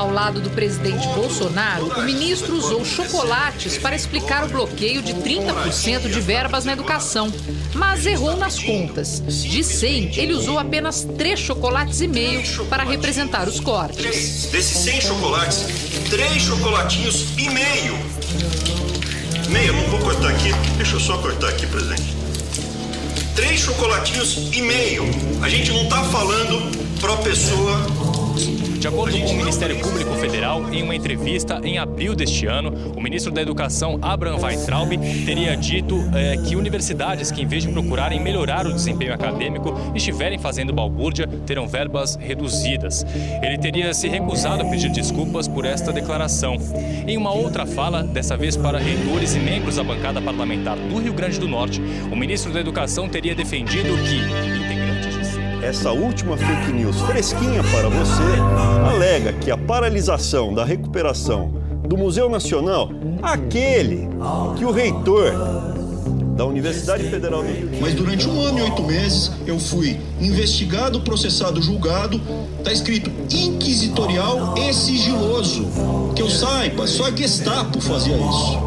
Ao lado do presidente Bolsonaro, o ministro usou chocolates para explicar o bloqueio de 30% de verbas na educação, mas errou nas contas. De 100, ele usou apenas 3 chocolates e meio para representar os cortes. Desses 100 chocolates, 3 chocolatinhos e meio. Meio, não vou cortar aqui. Deixa eu só cortar aqui, presidente. Três chocolatinhos e meio. A gente não tá falando pro pessoa de acordo com o Ministério Público Federal, em uma entrevista em abril deste ano, o ministro da Educação, Abraham Weintraub, teria dito é, que universidades que, em vez de procurarem melhorar o desempenho acadêmico, estiverem fazendo balbúrdia, terão verbas reduzidas. Ele teria se recusado a pedir desculpas por esta declaração. Em uma outra fala, dessa vez para reitores e membros da bancada parlamentar do Rio Grande do Norte, o ministro da Educação teria defendido que essa última fake news fresquinha para você alega que a paralisação da recuperação do Museu Nacional, aquele que o reitor da Universidade Federal do Rio. Mas durante um ano e oito meses eu fui investigado, processado, julgado. Tá escrito inquisitorial e sigiloso. Que eu saiba, só a Gestapo fazia isso.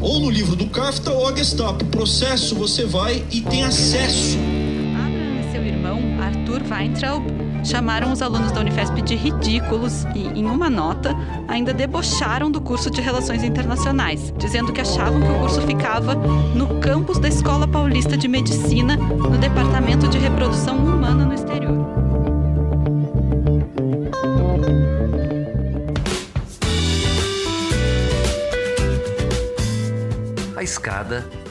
Ou no livro do CAFTA ou a Gestapo. Processo você vai e tem acesso Weintraub chamaram os alunos da Unifesp de ridículos e, em uma nota, ainda debocharam do curso de Relações Internacionais, dizendo que achavam que o curso ficava no campus da Escola Paulista de Medicina, no Departamento de Reprodução Humana no exterior. A escada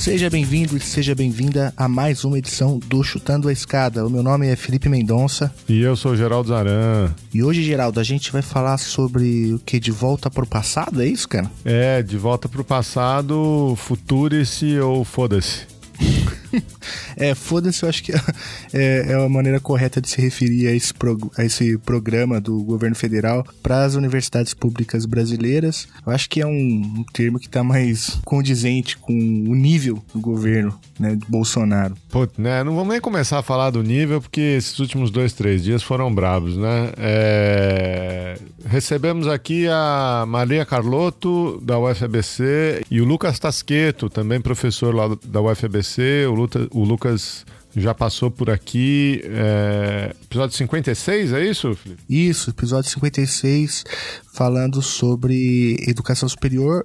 Seja bem-vindo e seja bem-vinda a mais uma edição do Chutando a Escada. O meu nome é Felipe Mendonça. E eu sou Geraldo Zaran. E hoje, Geraldo, a gente vai falar sobre o que? De volta pro passado, é isso, cara? É, de volta pro passado, futurice ou foda-se. é, foda-se, eu acho que é, é a maneira correta de se referir a esse, prog a esse programa do governo federal para as universidades públicas brasileiras. Eu acho que é um, um termo que está mais condizente com o nível do governo né, do Bolsonaro. Pô, né, não vamos nem começar a falar do nível, porque esses últimos dois, três dias foram bravos, né? É... Recebemos aqui a Maria Carlotto, da UFABC, e o Lucas Tasqueto, também professor lá da UFABC, o, Luta, o Lucas já passou por aqui. É... Episódio 56, é isso, Felipe? Isso, episódio 56, falando sobre educação superior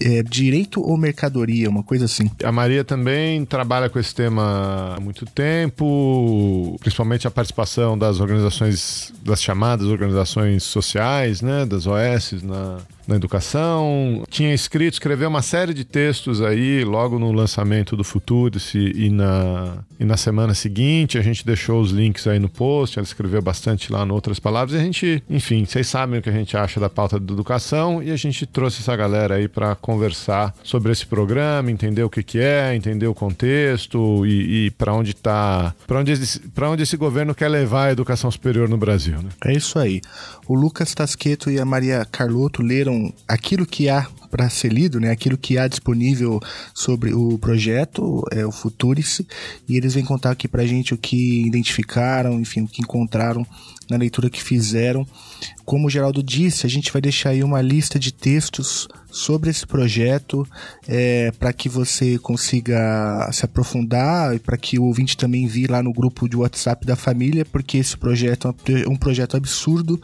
é, direito ou mercadoria, uma coisa assim. A Maria também trabalha com esse tema há muito tempo, principalmente a participação das organizações, das chamadas organizações sociais, né, das OS na, na educação. Tinha escrito, escreveu uma série de textos aí logo no lançamento do Futurice e na, e na semana seguinte. A gente deixou os links aí no post, ela escreveu bastante lá no Outras Palavras. E a gente, enfim, vocês sabem o que a gente acha da pauta da educação e a gente trouxe essa galera aí para conversar sobre esse programa, entender o que, que é, entender o contexto e, e para onde está, para onde, onde esse governo quer levar a educação superior no Brasil. Né? É isso aí. O Lucas Tasqueto e a Maria Carlotto leram aquilo que há para ser lido, né, aquilo que há disponível sobre o projeto, é o Futurice, e eles vêm contar aqui para gente o que identificaram, enfim, o que encontraram na leitura que fizeram. Como o Geraldo disse, a gente vai deixar aí uma lista de textos sobre esse projeto é, para que você consiga se aprofundar e para que o ouvinte também vi lá no grupo de WhatsApp da família, porque esse projeto é um projeto absurdo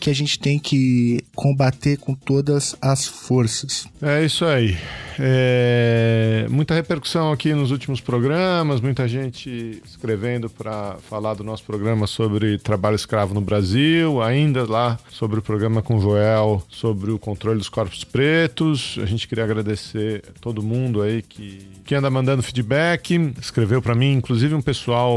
que a gente tem que combater com todas as forças. É isso aí. É, muita repercussão aqui nos últimos programas, muita gente escrevendo para falar do nosso programa sobre trabalho escravo no Brasil, ainda lá sobre o programa com o Joel sobre o controle dos corpos pretos. A gente queria agradecer todo mundo aí que, que anda mandando feedback, escreveu para mim, inclusive um pessoal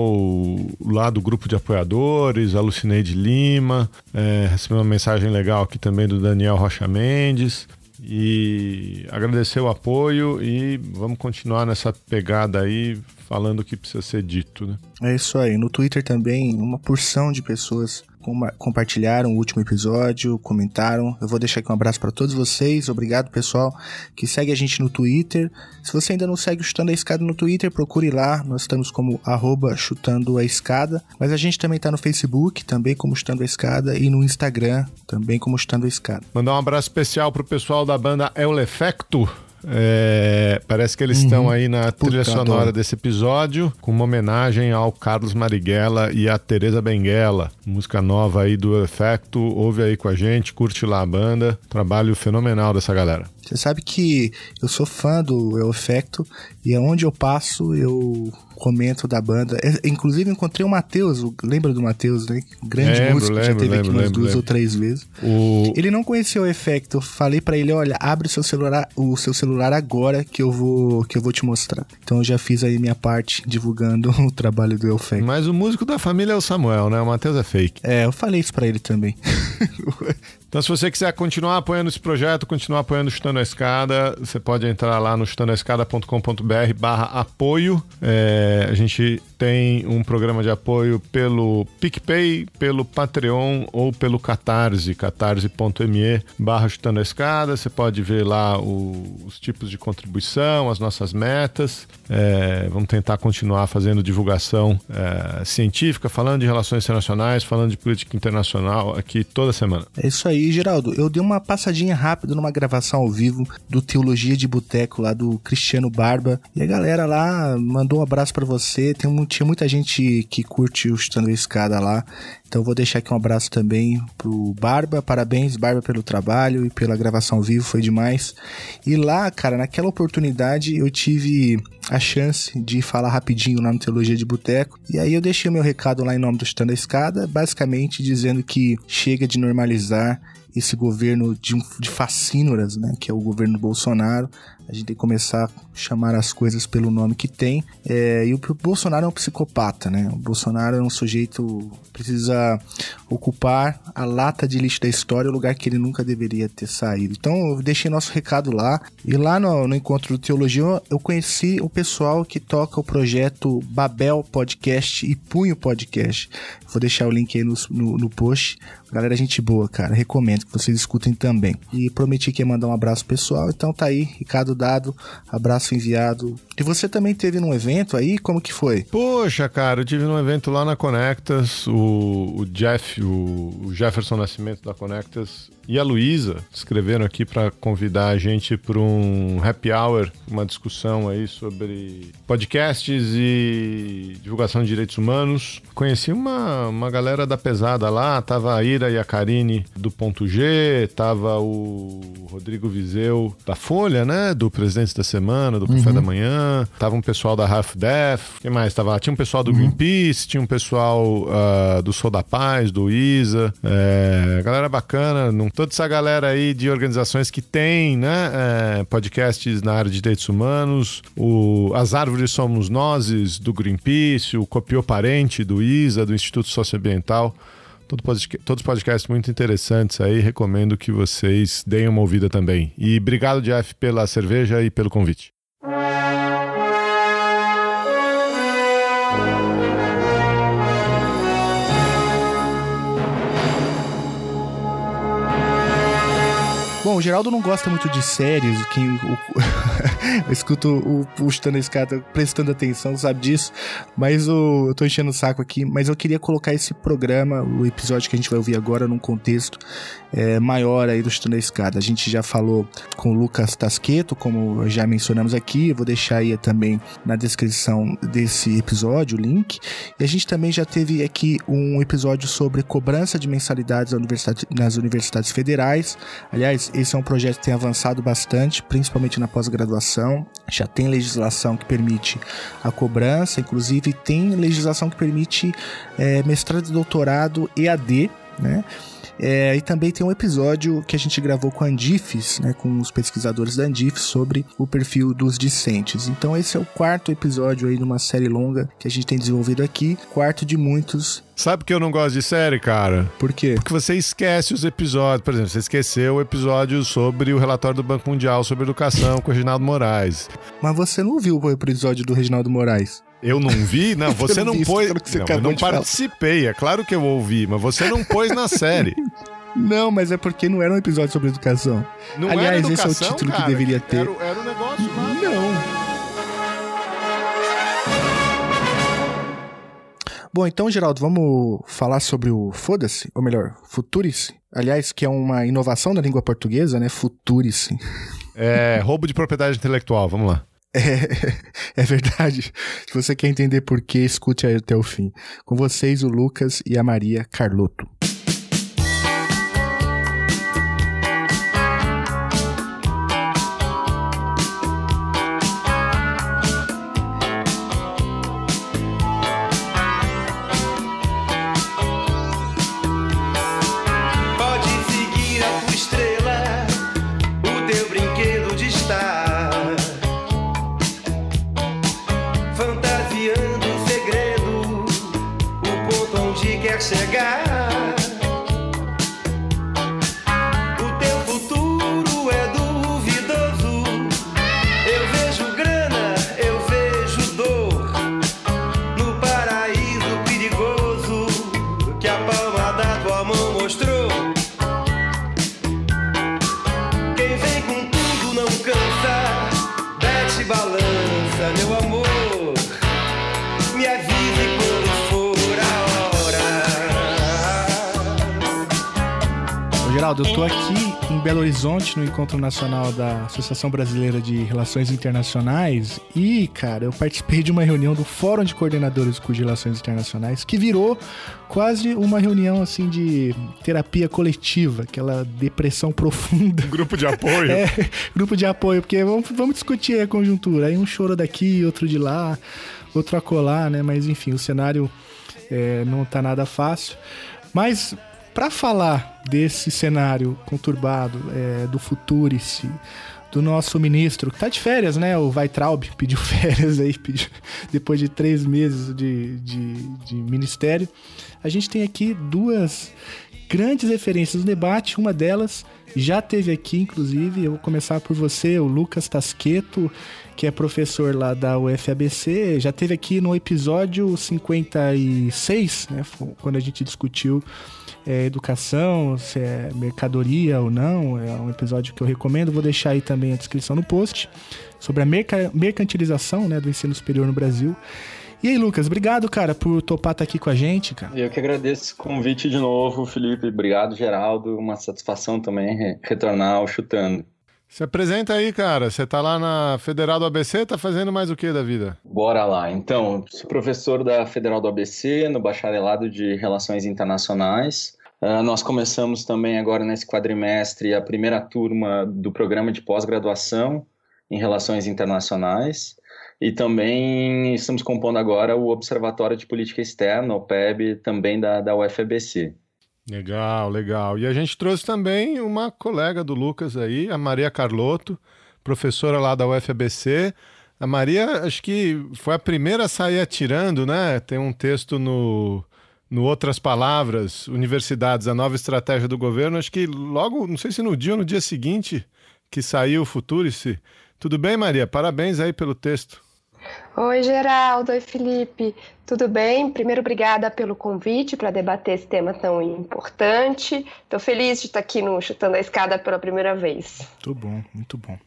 lá do grupo de apoiadores, a Lucineide Lima, é, recebeu uma mensagem legal aqui também do Daniel Rocha Mendes. E agradecer o apoio e vamos continuar nessa pegada aí, falando o que precisa ser dito, né? É isso aí. No Twitter também, uma porção de pessoas compartilharam o último episódio, comentaram. Eu vou deixar aqui um abraço para todos vocês. Obrigado, pessoal, que segue a gente no Twitter. Se você ainda não segue o Chutando a Escada no Twitter, procure lá. Nós estamos como arroba chutando a escada. Mas a gente também está no Facebook, também como Chutando a Escada, e no Instagram, também como Chutando a Escada. Mandar um abraço especial pro pessoal da banda El Efecto é, parece que eles uhum. estão aí na trilha Puta, sonora adoro. desse episódio, com uma homenagem ao Carlos Marighella e à Teresa Benguela. Música nova aí do Efecto. Ouve aí com a gente, curte lá a banda. Trabalho fenomenal dessa galera. Você sabe que eu sou fã do El Efecto e aonde eu passo eu comento da banda. É, inclusive encontrei o Matheus, lembra do Matheus, né? Grande lembro, músico, lembro, já teve lembro, aqui umas duas ou três vezes. O... Ele não conhecia o Efecto. Eu falei para ele, olha, abre o seu celular, o seu celular agora que eu vou que eu vou te mostrar. Então eu já fiz aí minha parte divulgando o trabalho do Efecto. Mas o músico da família é o Samuel, né? O Matheus é fake. É, eu falei isso para ele também. Então, se você quiser continuar apoiando esse projeto, continuar apoiando o Chutando a Escada, você pode entrar lá no chutandoaescada.com.br barra apoio. É, a gente tem um programa de apoio pelo PicPay, pelo Patreon ou pelo Catarse, catarse.me barra Chutando a Escada. Você pode ver lá o, os tipos de contribuição, as nossas metas. É, vamos tentar continuar fazendo divulgação é, científica, falando de relações internacionais, falando de política internacional aqui toda semana. É isso aí aí, Geraldo, eu dei uma passadinha rápida numa gravação ao vivo do Teologia de Boteco lá do Cristiano Barba. E a galera lá mandou um abraço para você. Tem, tinha muita gente que curte o Chutando a Escada lá. Então vou deixar aqui um abraço também pro Barba. Parabéns, Barba, pelo trabalho e pela gravação ao vivo, foi demais. E lá, cara, naquela oportunidade eu tive a chance de falar rapidinho lá no Teologia de Boteco. E aí eu deixei o meu recado lá em nome do Chutando a Escada, basicamente dizendo que chega de normalizar esse governo de, de fascínoras, né, que é o governo Bolsonaro. A gente tem que começar a chamar as coisas pelo nome que tem. É, e o Bolsonaro é um psicopata, né? O Bolsonaro é um sujeito precisa ocupar a lata de lixo da história, o lugar que ele nunca deveria ter saído. Então eu deixei nosso recado lá. E lá no, no encontro do Teologia eu conheci o pessoal que toca o projeto Babel Podcast e Punho Podcast. Vou deixar o link aí no, no, no post. Galera, gente boa, cara. Recomendo que vocês escutem também. E prometi que ia mandar um abraço pessoal, então tá aí, recado dado, abraço enviado. E você também teve num evento aí? Como que foi? Poxa, cara, eu tive num evento lá na Conectas, o, o Jeff, o, o Jefferson Nascimento da Conectas e a Luísa escreveram aqui para convidar a gente para um happy hour, uma discussão aí sobre podcasts e divulgação de direitos humanos. Conheci uma, uma galera da pesada lá, tava a Ira e a Karine do Ponto G, tava o Rodrigo Vizeu da Folha, né, do Presidente da Semana, do Café uhum. da Manhã, tava um pessoal da Half Death, quem mais tava lá? Tinha um pessoal do uhum. Greenpeace, tinha um pessoal uh, do Sou da Paz, do ISA, é, galera bacana, não toda essa galera aí de organizações que tem né, é, podcasts na área de direitos humanos, o As Árvores Somos Nozes, do Greenpeace, o Copiou Parente, do ISA, do Instituto Socioambiental. Todo podcast, todos podcasts muito interessantes aí, recomendo que vocês deem uma ouvida também. E obrigado, Jeff, pela cerveja e pelo convite. O Geraldo não gosta muito de séries, quem o, eu escuto o puxando a escada prestando atenção, sabe disso, mas o, eu tô enchendo o saco aqui, mas eu queria colocar esse programa, o episódio que a gente vai ouvir agora, num contexto é, maior aí do Chutando a Escada. A gente já falou com o Lucas Tasqueto, como já mencionamos aqui, eu vou deixar aí também na descrição desse episódio o link, e a gente também já teve aqui um episódio sobre cobrança de mensalidades nas universidades federais, aliás, esse é um projeto que tem avançado bastante, principalmente na pós-graduação. Já tem legislação que permite a cobrança, inclusive tem legislação que permite é, mestrado e doutorado EAD, né? É, e também tem um episódio que a gente gravou com a Andifes, né, com os pesquisadores da Andifes, sobre o perfil dos discentes. Então esse é o quarto episódio aí numa série longa que a gente tem desenvolvido aqui, quarto de muitos. Sabe que eu não gosto de série, cara? Por quê? Porque você esquece os episódios. Por exemplo, você esqueceu o episódio sobre o relatório do Banco Mundial sobre educação com o Reginaldo Moraes. Mas você não viu o episódio do Reginaldo Moraes? Eu não vi? Não, você não, pôs. que você não, eu não de falar. participei. É claro que eu ouvi, mas você não pôs na série. Não, mas é porque não era um episódio sobre educação. Não Aliás, era esse é o educação, título que cara, deveria ter. Era, era o negócio lá. Não. Bom, então, Geraldo, vamos falar sobre o Foda-se, ou melhor, Futurice. Aliás, que é uma inovação da língua portuguesa, né? Futurice. É, roubo de propriedade intelectual, vamos lá. É, é verdade. Se você quer entender por que, escute até o fim. Com vocês, o Lucas e a Maria Carlotto. Belo Horizonte, no Encontro Nacional da Associação Brasileira de Relações Internacionais. E, cara, eu participei de uma reunião do Fórum de Coordenadores de Relações Internacionais, que virou quase uma reunião, assim, de terapia coletiva, aquela depressão profunda. Grupo de apoio. É, grupo de apoio, porque vamos, vamos discutir a conjuntura. Aí um choro daqui, outro de lá, outro acolá, né? Mas enfim, o cenário é, não tá nada fácil. Mas para falar desse cenário conturbado, é, do Futurice, do nosso ministro, que tá de férias, né? O Weitraub pediu férias aí, pediu, depois de três meses de, de, de ministério. A gente tem aqui duas grandes referências no debate. Uma delas já teve aqui, inclusive. Eu vou começar por você, o Lucas Tasqueto, que é professor lá da UFABC. Já teve aqui no episódio 56, né? Quando a gente discutiu é, educação, se é mercadoria ou não. É um episódio que eu recomendo. Vou deixar aí também a descrição no post sobre a merca- mercantilização né, do ensino superior no Brasil. E aí, Lucas, obrigado, cara, por topar estar aqui com a gente, cara. Eu que agradeço o convite de novo, Felipe. Obrigado, Geraldo. Uma satisfação também re- retornar ao Chutando. Se apresenta aí, cara. Você tá lá na Federal do ABC, tá fazendo mais o que da vida? Bora lá. Então, sou professor da Federal do ABC, no Bacharelado de Relações Internacionais. Ah, nós começamos também agora nesse quadrimestre a primeira turma do programa de pós-graduação em Relações Internacionais. E também estamos compondo agora o Observatório de Política Externa, o PEB, também da, da UFABC. Legal, legal. E a gente trouxe também uma colega do Lucas aí, a Maria Carlotto, professora lá da UFABC. A Maria, acho que foi a primeira a sair atirando, né? Tem um texto no, no Outras Palavras, Universidades, a nova estratégia do governo. Acho que logo, não sei se no dia ou no dia seguinte que saiu o Futurice. Tudo bem, Maria? Parabéns aí pelo texto. Oi, Geraldo. Oi, Felipe. Tudo bem? Primeiro, obrigada pelo convite para debater esse tema tão importante. Estou feliz de estar aqui no Chutando a Escada pela primeira vez. Muito bom, muito bom.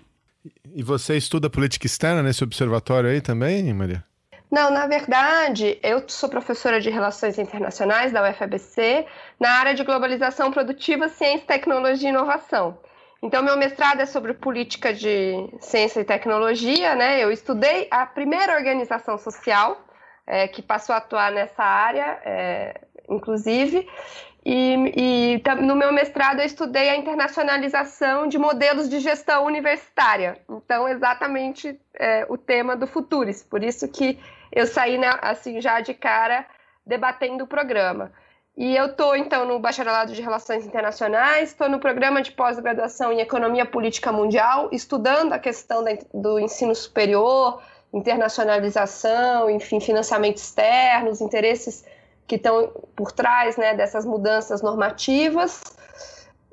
E você estuda política externa nesse observatório aí também, Maria? Não, na verdade, eu sou professora de Relações Internacionais da UFABC na área de Globalização Produtiva, Ciência, Tecnologia e Inovação. Então, meu mestrado é sobre política de ciência e tecnologia, né? Eu estudei a primeira organização social é, que passou a atuar nessa área, é, inclusive, e, e no meu mestrado eu estudei a internacionalização de modelos de gestão universitária. Então, exatamente é, o tema do Futuris. Por isso que eu saí, né, assim, já de cara debatendo o programa. E eu estou, então, no bacharelado de Relações Internacionais, estou no programa de pós-graduação em Economia Política Mundial, estudando a questão do ensino superior, internacionalização, enfim, financiamento externo, os interesses que estão por trás né, dessas mudanças normativas,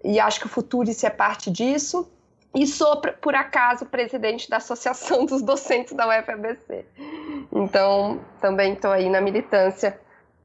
e acho que o Futurice é parte disso. E sou, por acaso, presidente da Associação dos Docentes da UFABC. Então, também estou aí na militância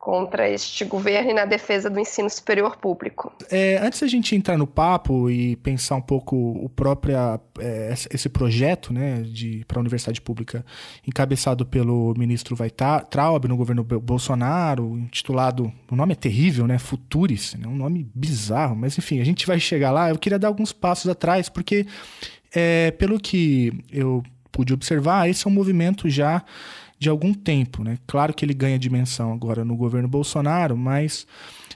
contra este governo e na defesa do ensino superior público. É, antes da gente entrar no papo e pensar um pouco o próprio é, esse projeto, né, de para a universidade pública encabeçado pelo ministro Weitraub no governo Bolsonaro, intitulado, o nome é terrível, né, Futuris, né, um nome bizarro, mas enfim, a gente vai chegar lá. Eu queria dar alguns passos atrás porque é, pelo que eu pude observar, esse é um movimento já de algum tempo. Né? Claro que ele ganha dimensão agora no governo Bolsonaro, mas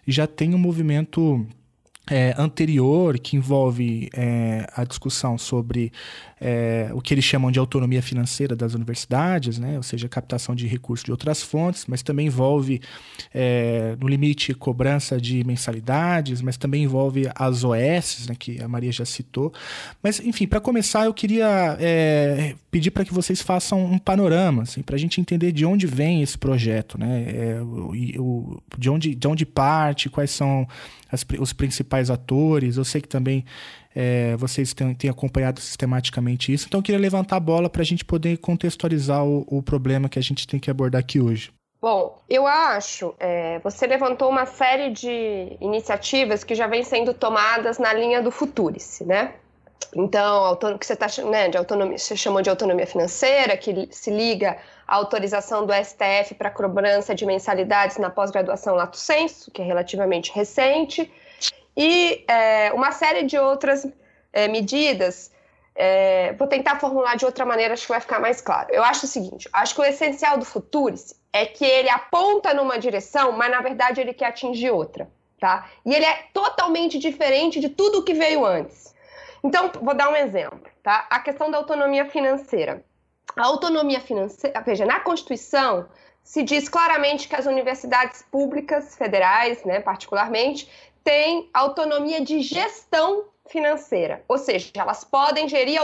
já tem um movimento é, anterior que envolve é, a discussão sobre é, o que eles chamam de autonomia financeira das universidades, né? ou seja, captação de recursos de outras fontes, mas também envolve, é, no limite, cobrança de mensalidades, mas também envolve as OS, né, que a Maria já citou. Mas, enfim, para começar, eu queria é, pedir para que vocês façam um panorama, assim, para a gente entender de onde vem esse projeto, né? É, o, o, de, onde, de onde parte, quais são as, os principais atores. Eu sei que também é, vocês têm, têm, acompanhado sistematicamente isso. Então, eu queria levantar a bola para a gente poder contextualizar o, o, problema que a gente tem que abordar aqui hoje. Bom, eu acho, é, você levantou uma série de iniciativas que já vêm sendo tomadas na linha do Futurice, né? Então, que você, tá, né, de autonomia, você chamou de autonomia financeira, que se liga à autorização do STF para cobrança de mensalidades na pós-graduação Lato Senso, que é relativamente recente, e é, uma série de outras é, medidas. É, vou tentar formular de outra maneira, acho que vai ficar mais claro. Eu acho o seguinte: acho que o essencial do Futuris é que ele aponta numa direção, mas na verdade ele quer atingir outra. Tá? E ele é totalmente diferente de tudo que veio antes. Então, vou dar um exemplo, tá? A questão da autonomia financeira. A autonomia financeira, veja, na Constituição se diz claramente que as universidades públicas federais, né, particularmente, têm autonomia de gestão financeira, ou seja, elas podem gerir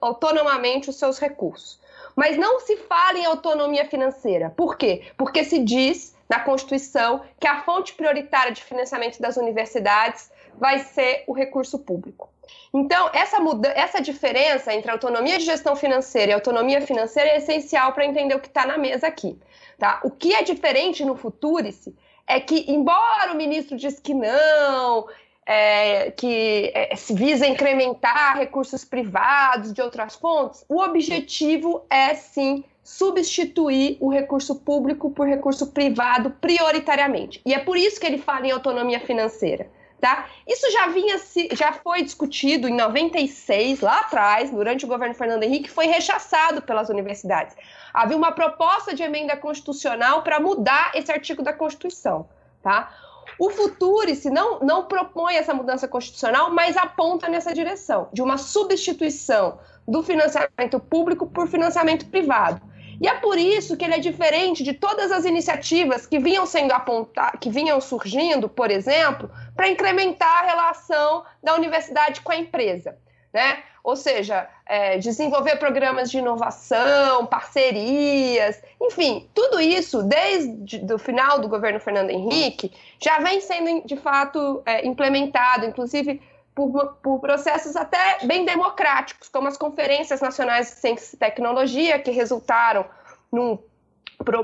autonomamente os seus recursos. Mas não se fala em autonomia financeira. Por quê? Porque se diz na Constituição que a fonte prioritária de financiamento das universidades vai ser o recurso público. Então, essa, muda essa diferença entre autonomia de gestão financeira e autonomia financeira é essencial para entender o que está na mesa aqui. Tá? O que é diferente no Futurice é que, embora o ministro diz que não, é, que é, se visa incrementar recursos privados de outras fontes, o objetivo é sim substituir o recurso público por recurso privado prioritariamente. E é por isso que ele fala em autonomia financeira. Tá? Isso já vinha já foi discutido em 96, lá atrás, durante o governo Fernando Henrique, foi rechaçado pelas universidades. Havia uma proposta de emenda constitucional para mudar esse artigo da Constituição. Tá? O Futurice não, não propõe essa mudança constitucional, mas aponta nessa direção, de uma substituição do financiamento público por financiamento privado. E é por isso que ele é diferente de todas as iniciativas que vinham sendo apontadas, que vinham surgindo, por exemplo, para incrementar a relação da universidade com a empresa. Né? Ou seja, é, desenvolver programas de inovação, parcerias, enfim, tudo isso, desde o final do governo Fernando Henrique, já vem sendo de fato é, implementado, inclusive por, por, processos até bem democráticos, como as conferências nacionais de ciência e tecnologia, que resultaram num,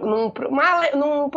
num, uma,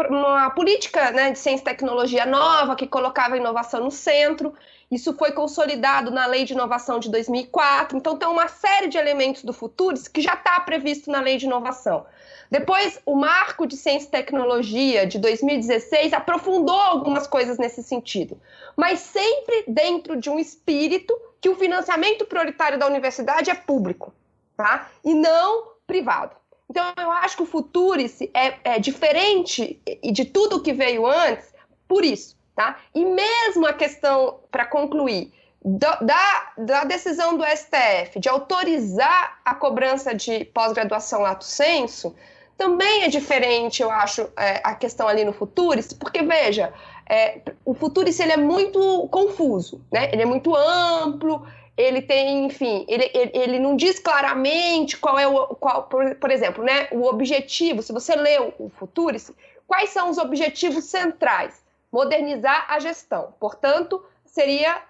numa política né, de ciência e tecnologia nova, que colocava a inovação no centro. Isso foi consolidado na Lei de Inovação de 2004. Então, tem uma série de elementos do Futuris que já está previsto na Lei de Inovação. Depois, o Marco de Ciência e Tecnologia de 2016 aprofundou algumas coisas nesse sentido, mas sempre dentro de um espírito que o financiamento prioritário da universidade é público, tá? E não privado. Então, eu acho que o Futurice é, é diferente de tudo que veio antes por isso, tá? E mesmo a questão, para concluir, da, da, decisão do STF de autorizar a cobrança de pós-graduação lato senso, também é diferente, eu acho, é, a questão ali no Futuris, porque veja, é, o Futuris ele é muito confuso, né? Ele é muito amplo, ele tem, enfim, ele, ele, ele não diz claramente qual é o, qual, por, por exemplo, né, o objetivo. Se você lê o, o Futuris, quais são os objetivos centrais? Modernizar a gestão. Portanto, seria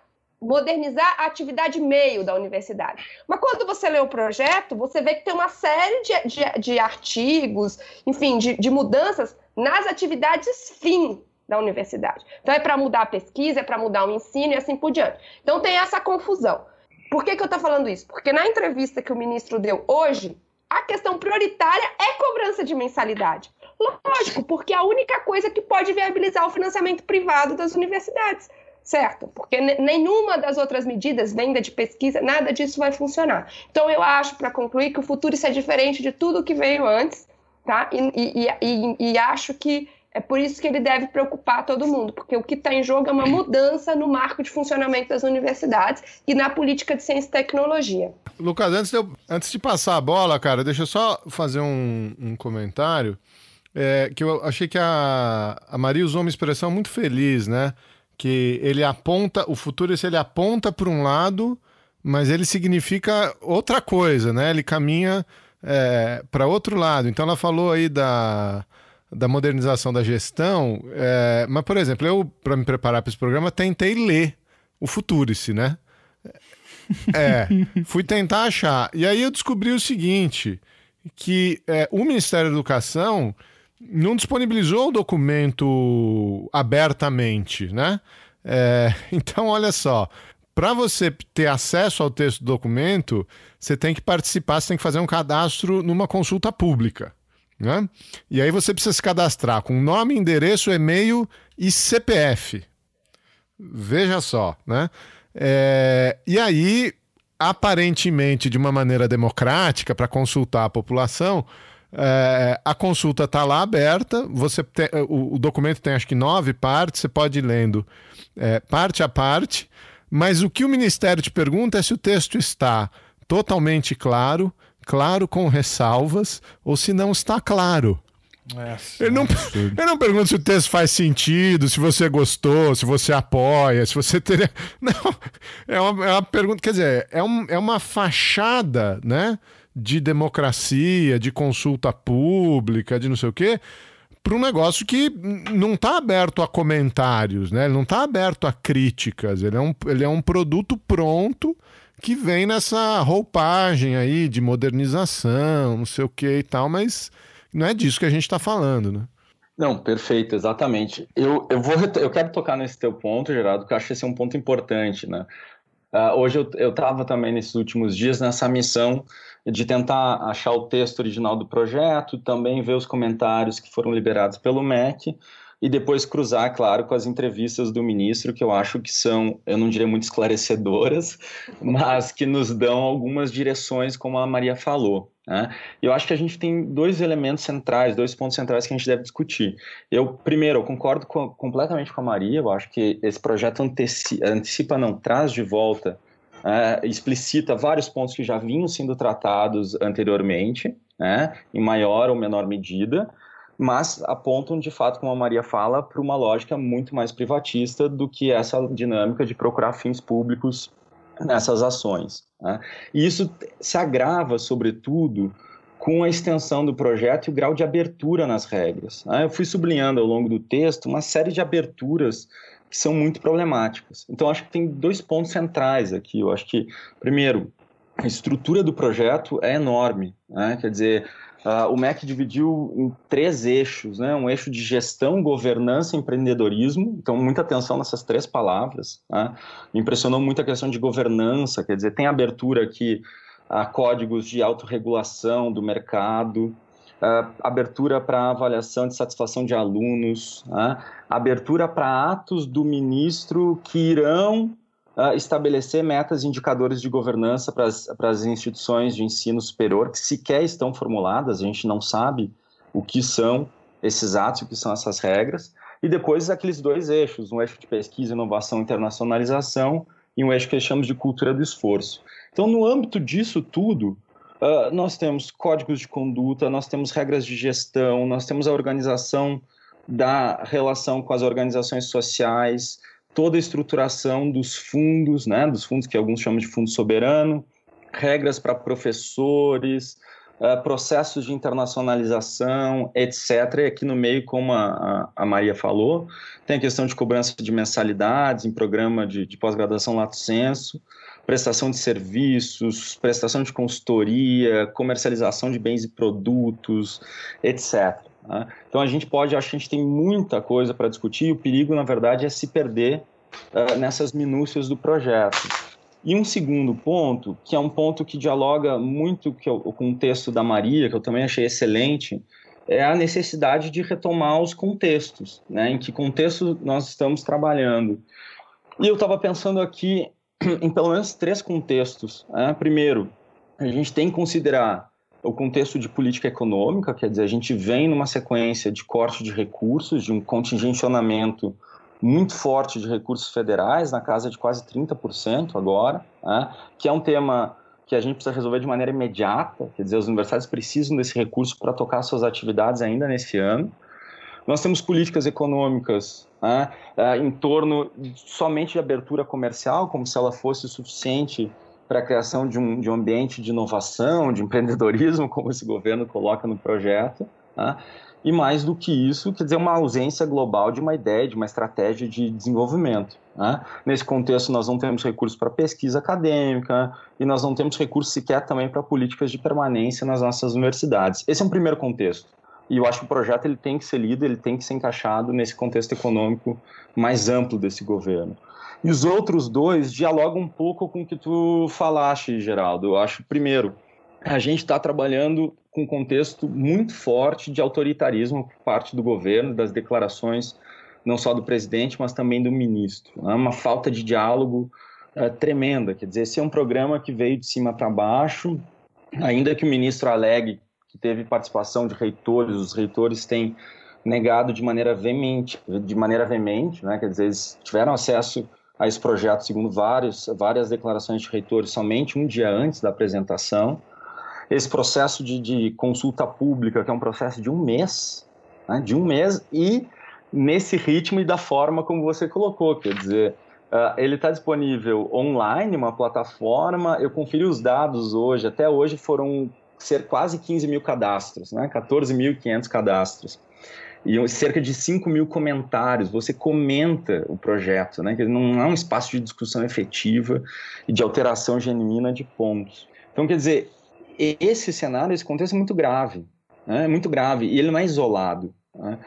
modernizar a atividade meio da universidade. Mas quando você lê o projeto, você vê que tem uma série de, de, de artigos, enfim, de, de mudanças nas atividades fim da universidade. Então é para mudar a pesquisa, é para mudar o ensino e assim por diante. Então tem essa confusão. Por que, que eu estou falando isso? Porque na entrevista que o ministro deu hoje, a questão prioritária é cobrança de mensalidade. Lógico, porque é a única coisa que pode viabilizar o financiamento privado das universidades certo? Porque nenhuma das outras medidas, venda de pesquisa, nada disso vai funcionar. Então, eu acho, para concluir, que o futuro é diferente de tudo que veio antes, tá? E, e, e, e, acho que é por isso que ele deve preocupar todo mundo, porque o que está em jogo é uma mudança no marco de funcionamento das universidades e na política de ciência e tecnologia. Lucas, antes de, eu, antes de passar a bola, cara, deixa eu só fazer um, um comentário. É, que eu achei que a, a Maria usou uma expressão muito feliz, né? Que ele aponta, o futuro ele aponta para um lado, mas ele significa outra coisa, né? Ele caminha é, para outro lado. Então ela falou aí da, da modernização da gestão, é, mas por exemplo, eu para me preparar para esse programa tentei ler o Futurice, né? É, fui tentar achar. E aí eu descobri o seguinte, que é, o Ministério da Educação não disponibilizou o documento abertamente, né? É, então, olha só, para você ter acesso ao texto do documento, você tem que participar, você tem que fazer um cadastro numa consulta pública. Né? E aí você precisa se cadastrar com nome, endereço, e-mail e CPF. Veja só, né? É, e aí, aparentemente, de uma maneira democrática, para consultar a população, é, a consulta está lá aberta, você tem, o, o, documento tem acho que nove partes, você pode ir lendo é, parte a parte, mas o que o Ministério te pergunta é se o texto está totalmente claro, claro com ressalvas, ou se não está claro. Ele, não, ele não pergunta se o texto faz sentido, se você gostou, se você apoia, se você teria. Não, é uma, é uma pergunta, quer dizer, é, um, é uma fachada, né? De democracia, de consulta pública, de não sei o quê, para um negócio que não está aberto a comentários, né? Ele não está aberto a críticas. Ele é, um, ele é um produto pronto que vem nessa roupagem aí de modernização, não sei o que e tal, mas não é disso que a gente está falando, né? Não, perfeito, exatamente. Eu, eu, vou, eu quero tocar nesse teu ponto, Geraldo, porque eu acho que esse um ponto importante, né? Uh, hoje eu estava também nesses últimos dias nessa missão de tentar achar o texto original do projeto, também ver os comentários que foram liberados pelo MEC e depois cruzar, claro, com as entrevistas do ministro, que eu acho que são, eu não diria muito esclarecedoras, mas que nos dão algumas direções, como a Maria falou. Né? Eu acho que a gente tem dois elementos centrais, dois pontos centrais que a gente deve discutir. Eu, primeiro, eu concordo com, completamente com a Maria, eu acho que esse projeto antecipa, antecipa não traz de volta é, explicita vários pontos que já vinham sendo tratados anteriormente, né, em maior ou menor medida, mas apontam de fato, como a Maria fala, para uma lógica muito mais privatista do que essa dinâmica de procurar fins públicos nessas ações. Né? E isso se agrava, sobretudo, com a extensão do projeto e o grau de abertura nas regras. Né? Eu fui sublinhando ao longo do texto uma série de aberturas que são muito problemáticas. Então, acho que tem dois pontos centrais aqui. Eu acho que, primeiro, a estrutura do projeto é enorme. Né? Quer dizer, uh, o MEC dividiu em três eixos, né? um eixo de gestão, governança e empreendedorismo. Então, muita atenção nessas três palavras. Né? Me impressionou muito a questão de governança, quer dizer, tem abertura aqui a códigos de autorregulação do mercado, uh, abertura para avaliação de satisfação de alunos, uh, abertura para atos do ministro que irão uh, estabelecer metas e indicadores de governança para as instituições de ensino superior que sequer estão formuladas, a gente não sabe o que são esses atos, o que são essas regras, e depois aqueles dois eixos, um eixo de pesquisa, inovação e internacionalização e um eixo que chamamos de cultura do esforço. Então, no âmbito disso tudo, Uh, nós temos códigos de conduta, nós temos regras de gestão, nós temos a organização da relação com as organizações sociais, toda a estruturação dos fundos, né, dos fundos que alguns chamam de fundo soberano, regras para professores, uh, processos de internacionalização, etc. E aqui no meio, como a, a, Maria falou, tem a questão de cobrança de mensalidades em programa de, de pós-graduação Lato Senso, prestação de serviços, prestação de consultoria, comercialização de bens e produtos, etc. Né? Então a gente pode, acho que a gente tem muita coisa para discutir o perigo, na verdade, é se perder uh, nessas minúcias do projeto. E um segundo ponto, que é um ponto que dialoga muito com o texto da Maria, que eu também achei excelente, é a necessidade de retomar os contextos, né? em que contexto nós estamos trabalhando. E eu estava pensando aqui em pelo menos três contextos. Né? Primeiro, a gente tem que considerar o contexto de política econômica, quer dizer, a gente vem numa sequência de corte de recursos, de um contingencionamento muito forte de recursos federais, na casa de quase 30% agora, né? que é um tema que a gente precisa resolver de maneira imediata, quer dizer, as universidades precisam desse recurso para tocar suas atividades ainda nesse ano. Nós temos políticas econômicas né, é, em torno somente de abertura comercial, como se ela fosse suficiente para a criação de um, de um ambiente de inovação, de empreendedorismo, como esse governo coloca no projeto. Né? E mais do que isso, quer dizer, uma ausência global de uma ideia, de uma estratégia de desenvolvimento. Né? Nesse contexto, nós não temos recursos para pesquisa acadêmica e nós não temos recursos sequer também para políticas de permanência nas nossas universidades. Esse é um primeiro contexto. E eu acho que o projeto ele tem que ser lido, ele tem que ser encaixado nesse contexto econômico mais amplo desse governo. E os outros dois dialogam um pouco com o que tu falaste, Geraldo. Eu acho, primeiro, a gente está trabalhando com um contexto muito forte de autoritarismo por parte do governo, das declarações não só do presidente, mas também do ministro. É uma falta de diálogo é, tremenda. Quer dizer, esse é um programa que veio de cima para baixo, ainda que o ministro alegue teve participação de reitores, os reitores têm negado de maneira veemente, de maneira veemente, né? quer dizer, eles tiveram acesso a esse projeto segundo vários, várias declarações de reitores somente um dia antes da apresentação. Esse processo de, de consulta pública, que é um processo de um mês, né? de um mês, e nesse ritmo e da forma como você colocou, quer dizer, Uh, ele está disponível online, uma plataforma. Eu conferi os dados hoje. Até hoje foram ser quase 15 mil cadastros, né? 14.500 cadastros. E cerca de 5 mil comentários. Você comenta o projeto, né? Que não é um espaço de discussão efetiva e de alteração genuína de pontos. Então, quer dizer, esse cenário, esse contexto é muito grave. Né? É muito grave. E ele não é isolado. Né?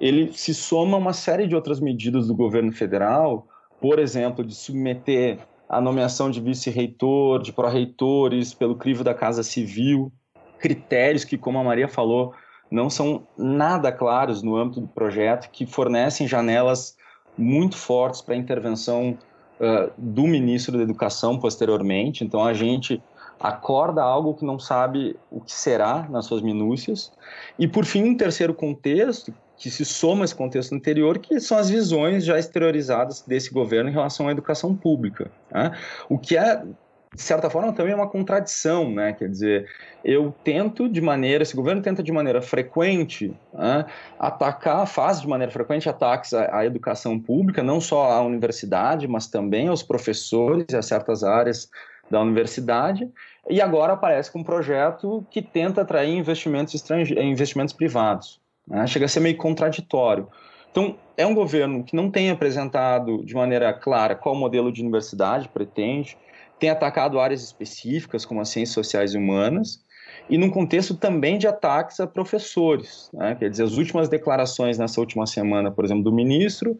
Ele se soma a uma série de outras medidas do governo federal, por exemplo, de submeter a nomeação de vice-reitor, de pró-reitores pelo crivo da Casa Civil, critérios que, como a Maria falou, não são nada claros no âmbito do projeto, que fornecem janelas muito fortes para a intervenção uh, do ministro da Educação posteriormente. Então, a gente acorda algo que não sabe o que será nas suas minúcias. E, por fim, um terceiro contexto, que se soma a esse contexto anterior, que são as visões já exteriorizadas desse governo em relação à educação pública. Né? O que é de certa forma, também é uma contradição, né? Quer dizer, eu tento de maneira, esse governo tenta de maneira frequente né, atacar, faz de maneira frequente ataques à, à, educação pública, não só à universidade, mas também aos professores e a certas áreas da universidade, e agora aparece com um projeto que tenta atrair investimentos estrangeiros, investimentos privados. Né? Chega a ser meio contraditório. Então, é um governo que não tem apresentado de maneira clara qual modelo de universidade pretende, tem atacado áreas específicas, como as ciências sociais e humanas, e num contexto também de ataques a professores. Né? Quer dizer, as últimas declarações nessa última semana, por exemplo, do ministro,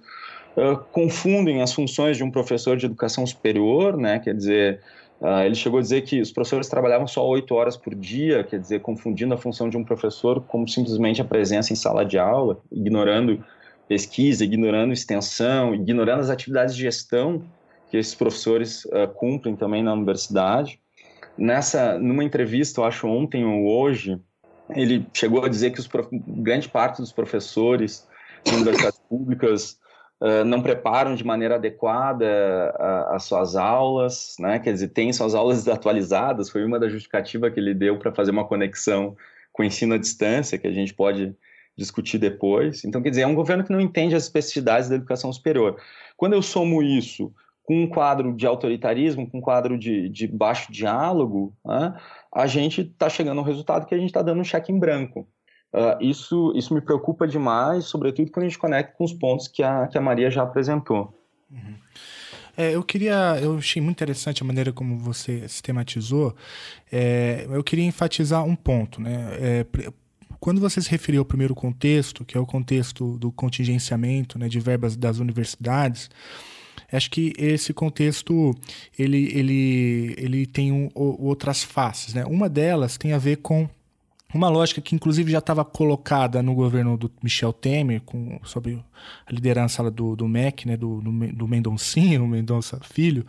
uh, confundem as funções de um professor de educação superior, né? quer dizer, uh, ele chegou a dizer que os professores trabalhavam só oito horas por dia, quer dizer, confundindo a função de um professor como simplesmente a presença em sala de aula, ignorando pesquisa, ignorando extensão, ignorando as atividades de gestão que esses professores uh, cumprem também na universidade. Nessa, numa entrevista, eu acho ontem ou hoje, ele chegou a dizer que os, grande parte dos professores de universidades públicas uh, não preparam de maneira adequada as suas aulas, né? Quer dizer, tem suas aulas atualizadas, foi uma da justificativa que ele deu para fazer uma conexão com o ensino à distância, que a gente pode discutir depois. Então, quer dizer, é um governo que não entende as especificidades da educação superior. Quando eu somo isso com um quadro de autoritarismo, com um quadro de, de baixo diálogo, né, a gente está chegando ao resultado que a gente está dando um cheque em branco. Uh, isso, isso me preocupa demais, sobretudo quando a gente conecta com os pontos que a, que a Maria já apresentou. Uhum. É, eu queria, eu achei muito interessante a maneira como você sistematizou. É, eu queria enfatizar um ponto, né? É, quando você se referiu ao primeiro contexto, que é o contexto do contingenciamento né, de verbas das universidades, acho que esse contexto ele, ele, ele tem um, outras faces. Né? Uma delas tem a ver com uma lógica que inclusive já estava colocada no governo do Michel Temer, com, sob a liderança do, do MEC, né, do, do, do Mendoncinho, Mendonça Filho,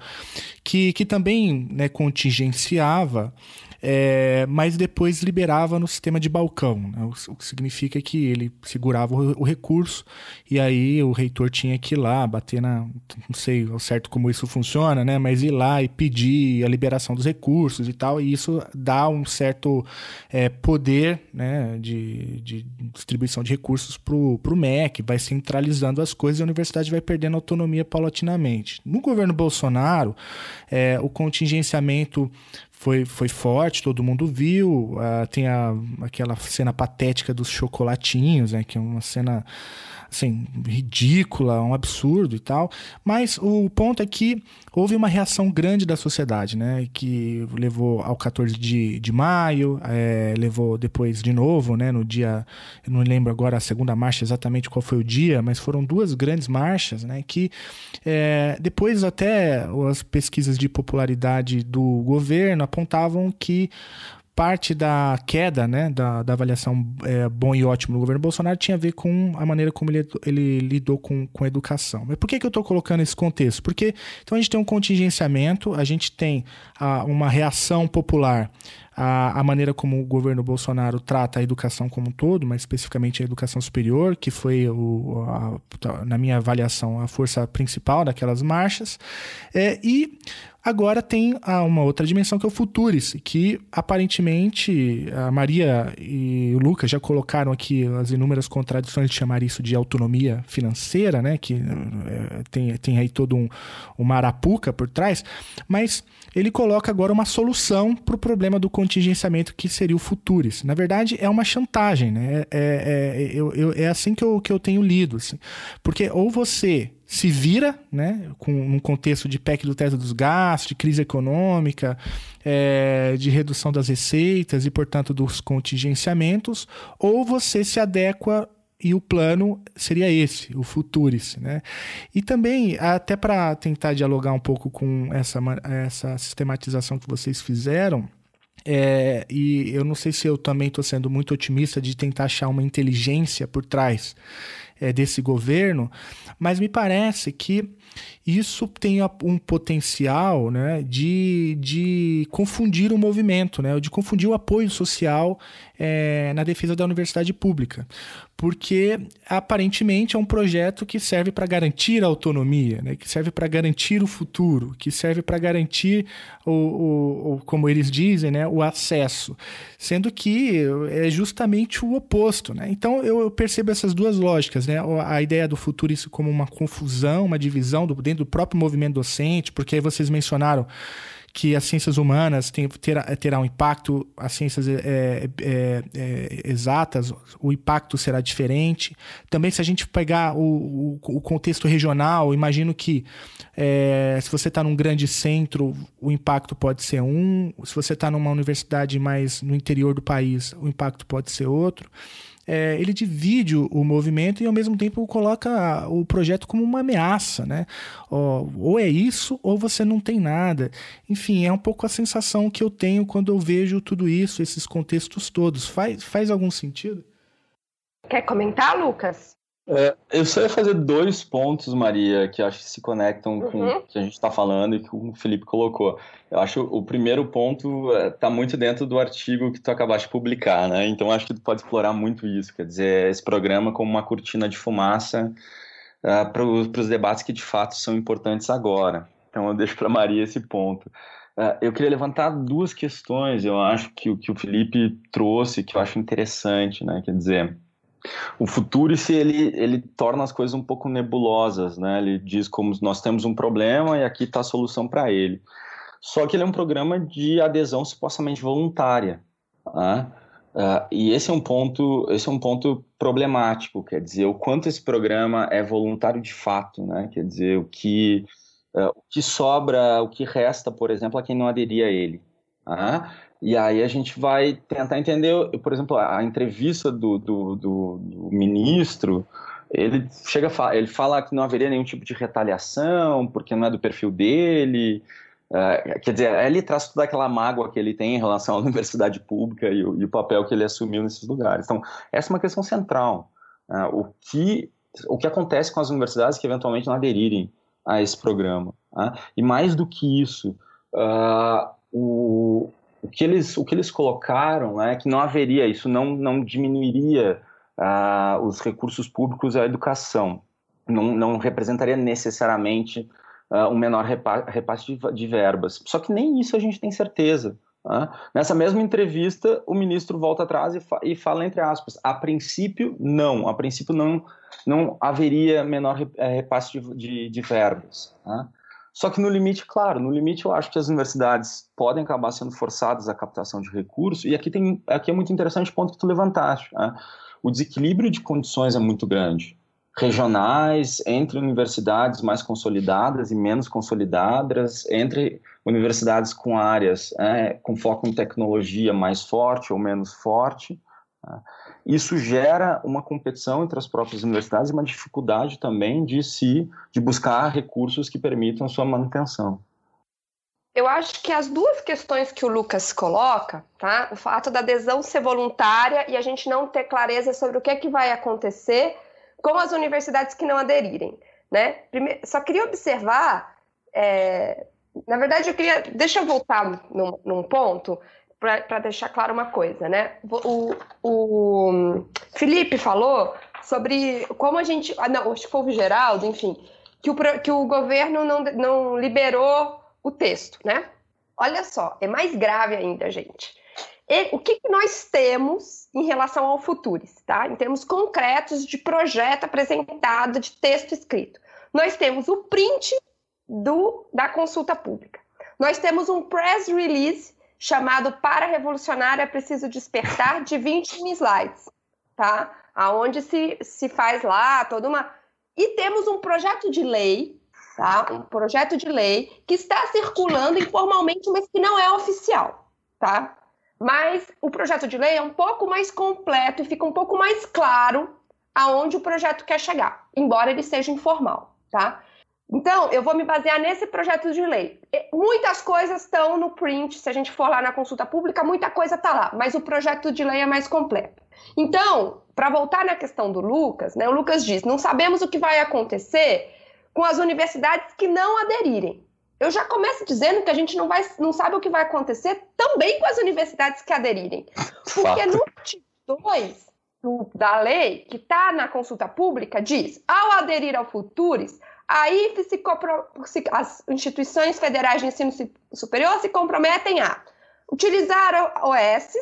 que, que também né, contingenciava é, mas depois liberava no sistema de balcão, né? o, que significa que ele segurava o, o, recurso e aí o reitor tinha que ir lá, bater na. Não sei ao certo como isso funciona, né? mas ir lá e pedir a liberação dos recursos e tal, e isso dá um certo é, poder né, de, de distribuição de recursos para o MEC, vai centralizando as coisas e a universidade vai perdendo autonomia paulatinamente. No governo Bolsonaro, é, o contingenciamento foi, foi forte, todo mundo viu. Uh, tem a, aquela cena patética dos chocolatinhos, né, que é uma cena assim, ridícula, um absurdo e tal. Mas o ponto é que houve uma reação grande da sociedade, né? Que levou ao 14 de, de maio, é, levou depois de novo, né? No dia, eu não lembro agora a segunda marcha exatamente qual foi o dia, mas foram duas grandes marchas, né? Que é, depois até as pesquisas de popularidade do governo apontavam que parte da queda né, da, da avaliação é, bom e ótimo no governo Bolsonaro tinha a ver com a maneira como ele, ele lidou com, com a educação. Mas por que, que eu estou colocando esse contexto? Porque então a gente tem um contingenciamento, a gente tem a, uma reação popular a, a, maneira como o governo Bolsonaro trata a educação como um todo, mas especificamente a educação superior, que foi, o, a, na minha avaliação, a força principal daquelas marchas. É, e Agora tem uma outra dimensão que é o Futuris, que aparentemente a Maria e o Lucas já colocaram aqui as inúmeras contradições de chamar isso de autonomia financeira, né? Que é, tem, tem aí todo um, uma arapuca por trás, mas ele coloca agora uma solução para o problema do contingenciamento que seria o Futuris. Na verdade, é uma chantagem, né? É, é, é eu, eu, é assim que eu, que eu tenho lido. Assim. Porque ou você se vira, né, com um contexto de PEC do teto dos gastos, de crise econômica, é, de redução das receitas e, portanto, dos contingenciamentos, ou você se adequa e o plano seria esse, o Futuris, né? E também, até para tentar dialogar um pouco com essa, essa sistematização que vocês fizeram, é, e eu não sei se eu também estou sendo muito otimista de tentar achar uma inteligência por trás é, desse governo, mas me parece que isso tem um potencial né, de, de confundir o movimento, né, de confundir o apoio social é, na defesa da universidade pública. Porque aparentemente é um projeto que serve para garantir a autonomia, né, que serve para garantir o futuro, que serve para garantir, o, o, o, como eles dizem, né, o acesso. Sendo que é justamente o oposto. Né? Então eu percebo essas duas lógicas. Né? A ideia do futuro isso como uma confusão, uma divisão do, dentro do próprio movimento docente, porque aí vocês mencionaram que as ciências humanas tem, terá, terá um impacto, as ciências é, é, é, é, exatas, o impacto será diferente. Também, se a gente pegar o, o, o contexto regional, imagino que é, se você está num grande centro, o impacto pode ser um, se você está numa universidade mais no interior do país, o impacto pode ser outro é, ele divide o movimento e ao mesmo tempo coloca o projeto como uma ameaça, né? Ou é isso ou você não tem nada. Enfim, é um pouco a sensação que eu tenho quando eu vejo tudo isso, esses contextos todos. Faz, faz algum sentido? Quer comentar, Lucas? É, eu só ia fazer dois pontos, Maria, que acho que se conectam com uhum. o que a gente está falando e que o Felipe colocou. Eu acho o primeiro ponto está é, muito dentro do artigo que tu acabaste de publicar, né? Então acho que tu pode explorar muito isso, quer dizer, esse programa como uma cortina de fumaça uh, para os debates que de fato são importantes agora. Então eu deixo para Maria esse ponto. Eu queria levantar duas questões, eu acho que o que o Felipe trouxe, que eu acho interessante, né? Quer dizer, o Futurice, ele, ele torna as coisas um pouco nebulosas, né? Ele diz como nós temos um problema e aqui está a solução para ele. Só que ele é um programa de adesão supostamente voluntária. Né? Uh, e esse é um ponto, esse é um ponto problemático, quer dizer, o quanto esse programa é voluntário de fato, né? Quer dizer, o que, uh, o que sobra, o que resta, por exemplo, a quem não aderir a ele. Tá? E aí a gente vai tentar entender, por exemplo, a entrevista do, do, do, do ministro, ele chega ele fala que não haveria nenhum tipo de retaliação, porque não é do perfil dele. Uh, quer dizer, ele traz toda aquela mágoa que ele tem em relação à universidade pública e o, e o papel que ele assumiu nesses lugares. Então, essa é uma questão central. Uh, o, que, o que acontece com as universidades que eventualmente não aderirem a esse programa? Uh, e mais do que isso, o, o que eles, o que eles colocaram é que não haveria, isso não, não diminuiria uh, os recursos públicos à educação, não, não representaria necessariamente uh, um menor repa repasse de, de, verbas. Só que nem isso a gente tem certeza. Uh. Nessa mesma entrevista, o ministro volta atrás e, fa e, fala, entre aspas, a princípio, não, a princípio não, não haveria menor eh, repasse de, de, de verbas. Uh. Só que no limite, claro, no limite eu acho que as universidades podem acabar sendo forçadas à captação de recursos, e aqui, tem, aqui é muito interessante o ponto que tu levantaste. Né? O desequilíbrio de condições é muito grande. Regionais, entre universidades mais consolidadas e menos consolidadas, entre universidades com áreas é, com foco em tecnologia mais forte ou menos forte. Né? Isso gera uma competição entre as próprias universidades e uma dificuldade também de se de buscar recursos que permitam sua manutenção. Eu acho que as duas questões que o Lucas coloca, tá? O fato da adesão ser voluntária e a gente não ter clareza sobre o que é que vai acontecer com as universidades que não aderirem, né? Primeiro, só queria observar, é, na verdade, eu queria, deixa eu voltar num, num ponto para deixar claro uma coisa, né? O, o Felipe falou sobre como a gente. Ah, não, acho que foi o Geraldo, enfim, que o, que o governo não, não liberou o texto, né? Olha só, é mais grave ainda, gente. E, o que, que nós temos em relação ao Futuris, tá? Em termos concretos de projeto apresentado, de texto escrito. Nós temos o print do, da consulta pública. Nós temos um press release chamado Para Revolucionar é Preciso Despertar, de 21 slides, tá? Aonde se, se faz lá toda uma... E temos um projeto de lei, tá? Um projeto de lei que está circulando informalmente, mas que não é oficial, tá? Mas o projeto de lei é um pouco mais completo e fica um pouco mais claro aonde o projeto quer chegar, embora ele seja informal, tá? Então, eu vou me basear nesse projeto de lei. Muitas coisas estão no print, se a gente for lá na consulta pública, muita coisa está lá, mas o projeto de lei é mais completo. Então, para voltar na questão do Lucas, né, o Lucas diz: não sabemos o que vai acontecer com as universidades que não aderirem. Eu já começo dizendo que a gente não, vai, não sabe o que vai acontecer também com as universidades que aderirem. Porque no artigo 2 da lei, que está na consulta pública, diz: ao aderir ao Futuris, a IFE as instituições federais de ensino superior se comprometem a utilizar OS,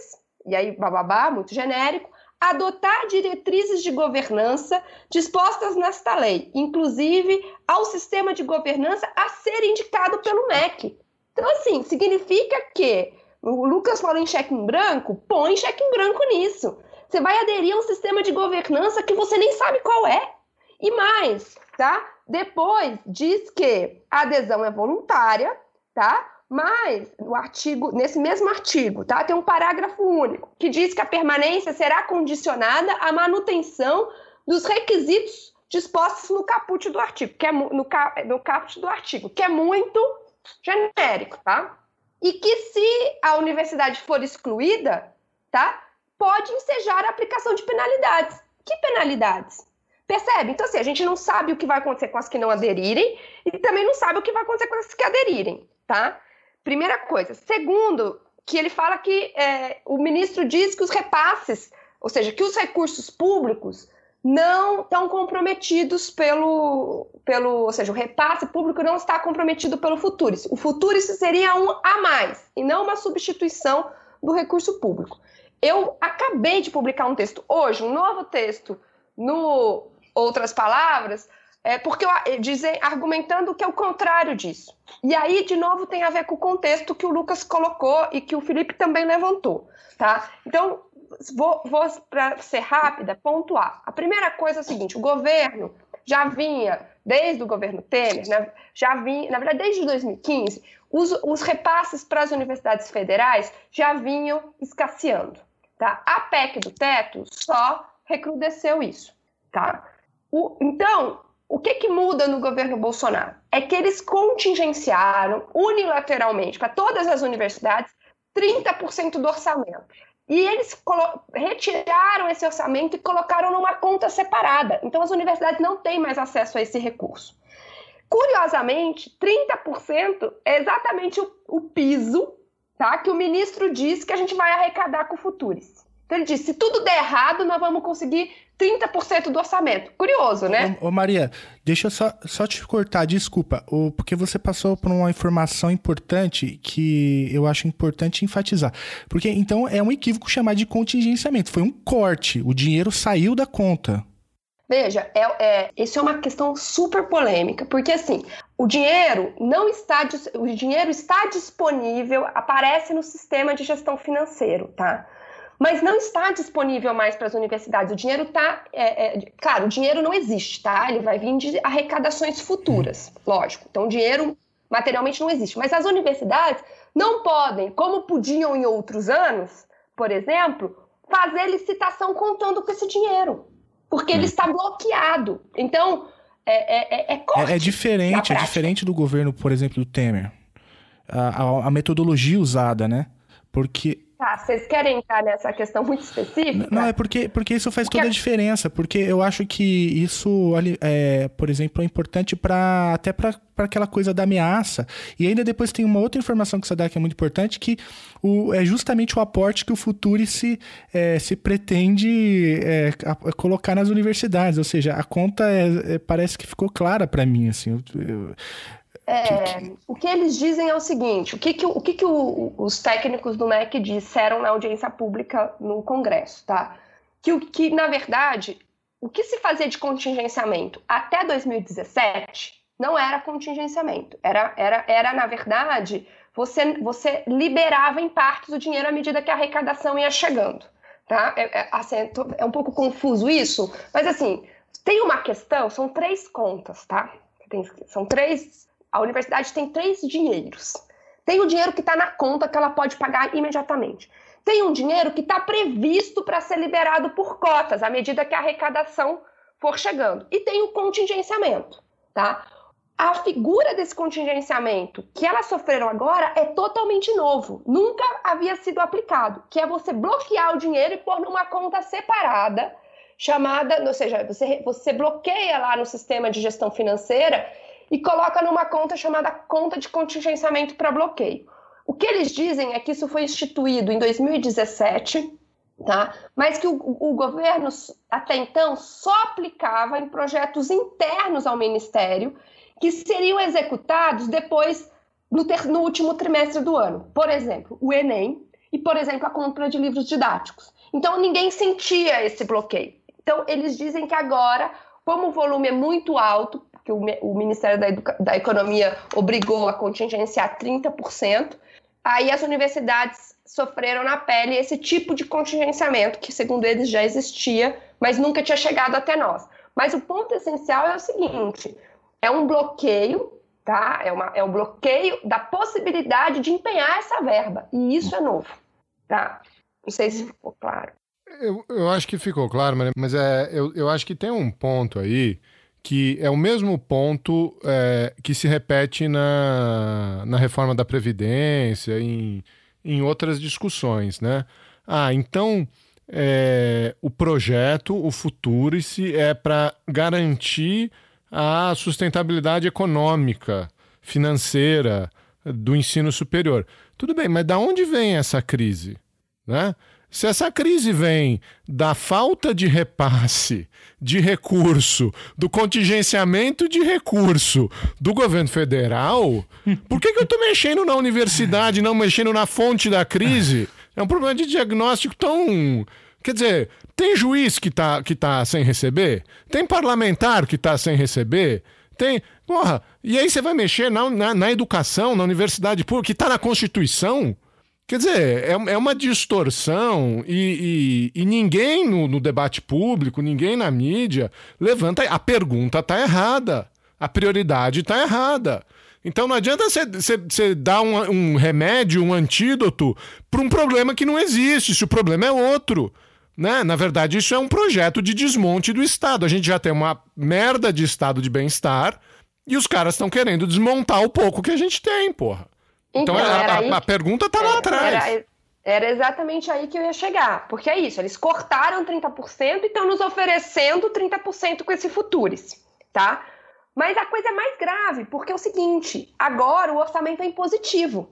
e aí bababá, muito genérico, adotar diretrizes de governança dispostas nesta lei, inclusive ao sistema de governança a ser indicado pelo MEC. Então, assim, significa que o Lucas falou em cheque em branco, põe cheque em branco nisso. Você vai aderir a um sistema de governança que você nem sabe qual é. E mais, tá? Depois diz que a adesão é voluntária, tá? Mas no artigo, nesse mesmo artigo, tá? Tem um parágrafo único que diz que a permanência será condicionada à manutenção dos requisitos dispostos no caput do artigo, que é no, no caput do artigo, que é muito genérico, tá? E que se a universidade for excluída, tá? Pode ensejar a aplicação de penalidades. Que penalidades? Percebe? Então, assim, a gente não sabe o que vai acontecer com as que não aderirem e também não sabe o que vai acontecer com as que aderirem, tá? Primeira coisa. Segundo, que ele fala que é, o ministro diz que os repasses, ou seja, que os recursos públicos não estão comprometidos pelo, pelo, ou seja, o repasse público não está comprometido pelo Futuris. O Futuris seria um a mais e não uma substituição do recurso público. Eu acabei de publicar um texto hoje, um novo texto no Outras Palavras, é, porque eu, dizem, argumentando que é o contrário disso. E aí, de novo, tem a ver com o contexto que o Lucas colocou e que o Felipe também levantou. Tá? Então, vou, vou para ser rápida, pontuar. A primeira coisa é o seguinte: o governo já vinha, desde o governo Temer, né, já vinha, na verdade, desde 2015, os, os repasses para as universidades federais já vinham escasseando. Tá? A PEC do teto só recrudesceu isso. Tá? O, então, o que, que muda no governo Bolsonaro? É que eles contingenciaram unilateralmente para todas as universidades 30% do orçamento. E eles retiraram esse orçamento e colocaram numa conta separada. Então, as universidades não têm mais acesso a esse recurso. Curiosamente, 30% é exatamente o, o, piso tá, que o ministro disse que a gente vai arrecadar com o Futuris. Então, ele disse: se tudo der errado, nós vamos conseguir 30% do orçamento. Curioso, né? Ô, ô, Maria, deixa eu só, só te cortar, desculpa, o, porque você passou por uma informação importante que eu acho importante enfatizar. Porque então é um equívoco chamar de contingenciamento. Foi um corte, o dinheiro saiu da conta. Veja, é, é, isso é uma questão super polêmica, porque assim, o dinheiro não está, o dinheiro está disponível, aparece no sistema de gestão financeiro, tá? Mas não está disponível mais para as universidades. O dinheiro está. É, é, claro, o dinheiro não existe, tá? Ele vai vir de arrecadações futuras, lógico. Então, o dinheiro materialmente não existe. Mas as universidades não podem, como podiam em outros anos, por exemplo, fazer licitação contando com esse dinheiro, porque ele hum. está bloqueado. Então, é, é, é, é, é diferente, é diferente do governo, por exemplo, do Temer. A, a, a metodologia usada, né? Porque Tá, vocês querem entrar nessa questão muito específica? Não, é porque, porque isso faz porque... toda a diferença. Porque eu acho que isso, é, por exemplo, é importante para até para aquela coisa da ameaça. E ainda depois tem uma outra informação que você dá que é muito importante, que o, é justamente o aporte que o Futuri se, é, se pretende é, a, a colocar nas universidades. Ou seja, a conta é, é parece que ficou clara para mim. Assim, eu, eu, é, o que eles dizem é o seguinte: o que, que, o que, que o, os técnicos do MEC disseram na audiência pública no Congresso, tá? Que, o que, na verdade, o que se fazia de contingenciamento até 2017 não era contingenciamento. Era, era, era na verdade, você, você liberava em partes o dinheiro à medida que a arrecadação ia chegando. Tá? É, é, assim, é um pouco confuso isso, mas assim, tem uma questão, são três contas, tá? Tem, são três a universidade tem três dinheiros. Tem o dinheiro que está na conta que ela pode pagar imediatamente. Tem um dinheiro que está previsto para ser liberado por cotas à medida que a arrecadação for chegando. E tem o contingenciamento, tá? A figura desse contingenciamento que elas sofreram agora é totalmente novo, nunca havia sido aplicado, que é você bloquear o dinheiro e pôr numa conta separada, chamada, ou seja, você, você bloqueia lá no sistema de gestão financeira e coloca numa conta chamada conta de contingenciamento para bloqueio. O que eles dizem é que isso foi instituído em 2017, tá? mas que o, o governo até então só aplicava em projetos internos ao ministério que seriam executados depois no, ter, no último trimestre do ano. Por exemplo, o Enem e, por exemplo, a compra de livros didáticos. Então, ninguém sentia esse bloqueio. Então, eles dizem que agora, como o volume é muito alto, que o, Ministério da, da Economia obrigou a contingenciar 30%, aí as universidades sofreram na pele esse tipo de contingenciamento, que segundo eles já existia, mas nunca tinha chegado até nós. Mas o ponto essencial é o seguinte: é um bloqueio, tá? É, uma, é um bloqueio da possibilidade de empenhar essa verba. E isso é novo, tá? Não sei se ficou claro. Eu, eu acho que ficou claro, mas é, eu, eu acho que tem um ponto aí que é o mesmo ponto é, que se repete na, na reforma da Previdência, em, em outras discussões, né? Ah, então é, o projeto, o Futurice, é para garantir a sustentabilidade econômica, financeira do ensino superior. Tudo bem, mas da onde vem essa crise? Né? Se essa crise vem da falta de repasse de recurso, do contingenciamento de recurso do governo federal, por que, que eu estou mexendo na universidade, não mexendo na fonte da crise? É um problema de diagnóstico tão. Quer dizer, tem juiz que está que tá sem receber? Tem parlamentar que está sem receber? Tem. Porra, e aí você vai mexer na, na, na educação, na universidade pública, que está na Constituição? Quer dizer, é, é uma distorção e, e, e ninguém no, no, debate público, ninguém na mídia levanta. A pergunta está errada. A prioridade está errada. Então não adianta você dar um, um remédio, um antídoto para um problema que não existe, se o problema é outro. Né? Na verdade, isso é um projeto de desmonte do Estado. A gente já tem uma merda de estado de bem-estar e os caras estão querendo desmontar o pouco que a gente tem, porra. Então, então a, a, a, pergunta está lá atrás. Era, era, exatamente aí que eu ia chegar. Porque é isso, eles cortaram 30% e estão nos oferecendo 30% com esse Futuris, tá? Mas a coisa é mais grave, porque é o seguinte, agora o orçamento é impositivo.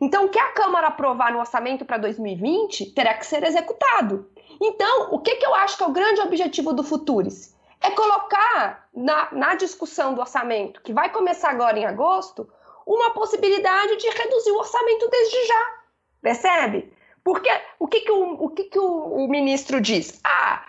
Então, o que a Câmara aprovar no orçamento para 2020 terá que ser executado. Então, o que, que eu acho que é o grande objetivo do Futuris? É colocar na, na discussão do orçamento, que vai começar agora em agosto, uma possibilidade de reduzir o orçamento desde já. Percebe? Porque o que, que, o, o, que, que o, o ministro diz? Ah,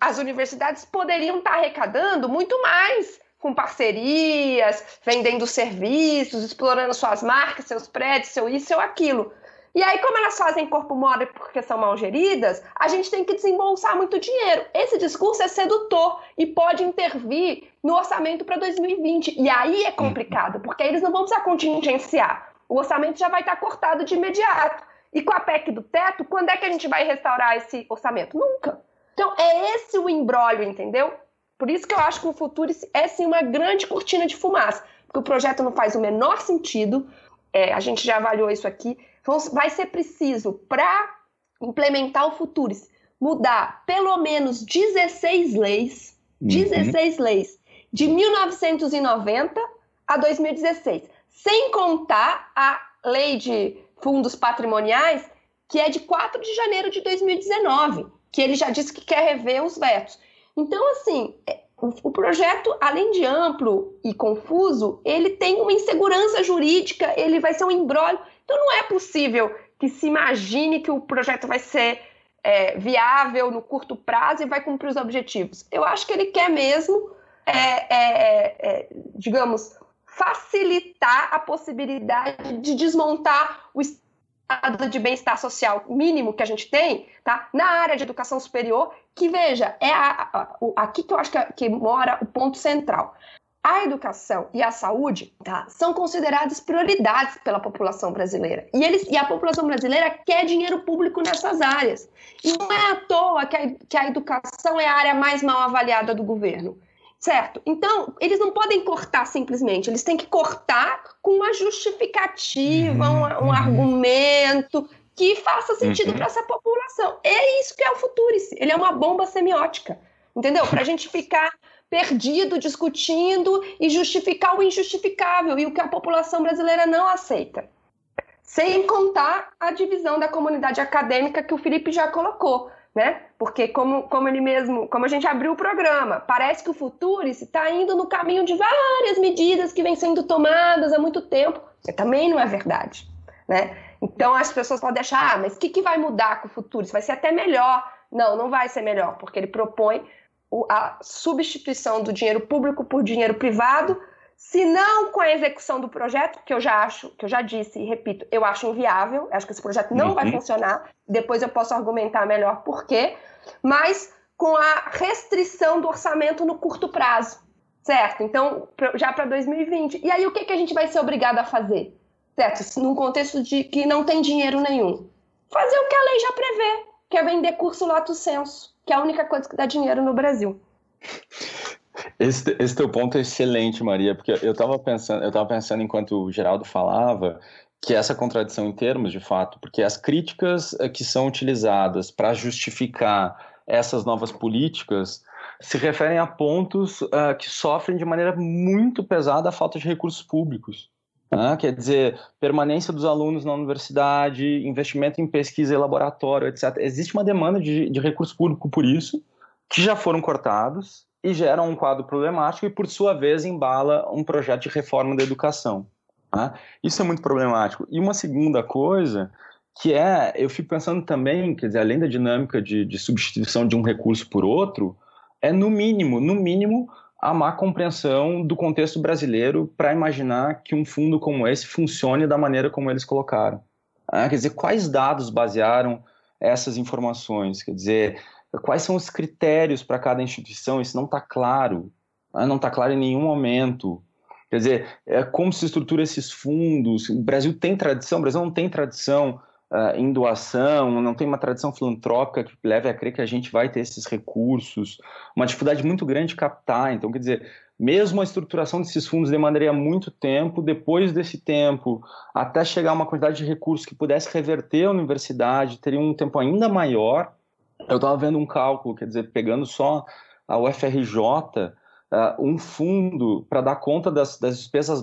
as universidades poderiam estar arrecadando muito mais com parcerias, vendendo serviços, explorando suas marcas, seus prédios, seu isso, seu aquilo. E aí, como elas fazem corpo mole porque são mal geridas, a gente tem que desembolsar muito dinheiro. Esse discurso é sedutor e pode intervir no orçamento para 2020. E aí é complicado, porque eles não vão precisar contingenciar. O orçamento já vai estar cortado de imediato. E com a PEC do teto, quando é que a gente vai restaurar esse orçamento? Nunca. Então, é esse o embrólio, entendeu? Por isso que eu acho que o futuro é sim uma grande cortina de fumaça, porque o projeto não faz o menor sentido. É, a gente já avaliou isso aqui vai ser preciso, para implementar o Futuris, mudar pelo menos 16 leis, uhum. 16 leis, de 1990 a 2016, sem contar a lei de fundos patrimoniais, que é de 4 de janeiro de 2019, que ele já disse que quer rever os vetos. Então, assim, é, o projeto, além de amplo e confuso, ele tem uma insegurança jurídica, ele vai ser um embrólio. Então não é possível que se imagine que o projeto vai ser é, viável no curto prazo e vai cumprir os objetivos. Eu acho que ele quer mesmo, é, é, é digamos, facilitar a possibilidade de desmontar o estado de bem-estar social mínimo que a gente tem, tá? Na área de educação superior, que veja, é a, a, aqui que eu acho que, que mora o ponto central a educação e a saúde tá, são consideradas prioridades pela população brasileira. E, eles, e a população brasileira quer dinheiro público nessas áreas. E não é à toa que a, que a educação é a área mais mal avaliada do governo. Certo? Então, eles não podem cortar simplesmente, eles têm que cortar com uma justificativa, um, um uhum. argumento que faça sentido uhum. para essa população. É isso que é o Futurice. Ele é uma bomba semiótica. Entendeu? Para a gente ficar perdido discutindo e justificar o injustificável e o que a população brasileira não aceita. Sem contar a divisão da comunidade acadêmica que o Felipe já colocou, né? Porque como, como ele mesmo, como a gente abriu o programa, parece que o Futuris está indo no caminho de várias medidas que vêm sendo tomadas há muito tempo. E também não é verdade, né? Então as pessoas podem achar, ah, mas o que, que vai mudar com o Futuris? Vai ser até melhor. Não, não vai ser melhor, porque ele propõe a substituição do dinheiro público por dinheiro privado, se não com a execução do projeto, que eu já acho, que eu já disse e repito, eu acho inviável, acho que esse projeto não uhum. vai funcionar, depois eu posso argumentar melhor por quê, mas com a restrição do orçamento no curto prazo, certo? Então, já para 2020. E aí, o que, que a gente vai ser obrigado a fazer? Certo? Num contexto de que não tem dinheiro nenhum. Fazer o que a lei já prevê, que é vender curso lato senso que é a única coisa que dá dinheiro no Brasil. Esse, esse teu ponto é excelente, Maria, porque eu estava pensando, eu estava pensando enquanto o Geraldo falava que essa contradição em termos, de fato, porque as críticas eh, que são utilizadas para justificar essas novas políticas se referem a pontos uh, que sofrem de maneira muito pesada a falta de recursos públicos. Ah, quer dizer, permanência dos alunos na universidade, investimento em pesquisa e laboratório, etc. Existe uma demanda de, de recurso público por isso, que já foram cortados e geram um quadro problemático e, por sua vez, embala um projeto de reforma da educação. Tá? Isso é muito problemático. E uma segunda coisa que é, eu fico pensando também, quer dizer, além da dinâmica de, de substituição de um recurso por outro, é no mínimo, no mínimo, a má compreensão do contexto brasileiro para imaginar que um fundo como esse funcione da maneira como eles colocaram. Ah, quer dizer, quais dados basearam essas informações? Quer dizer, quais são os critérios para cada instituição? Isso não está claro. Ah, não está claro em nenhum momento. Quer dizer, é, como se estrutura esses fundos? O Brasil tem tradição, o Brasil não tem tradição uh, em doação, não tem uma tradição filantrópica que leve a crer que a gente vai ter esses recursos, uma dificuldade muito grande de captar. Então, quer dizer, mesmo a estruturação desses fundos demandaria muito tempo, depois desse tempo, até chegar a uma quantidade de recursos que pudesse reverter a universidade, teria um tempo ainda maior. Eu estava vendo um cálculo, quer dizer, pegando só a UFRJ, uh, um fundo para dar conta das, das despesas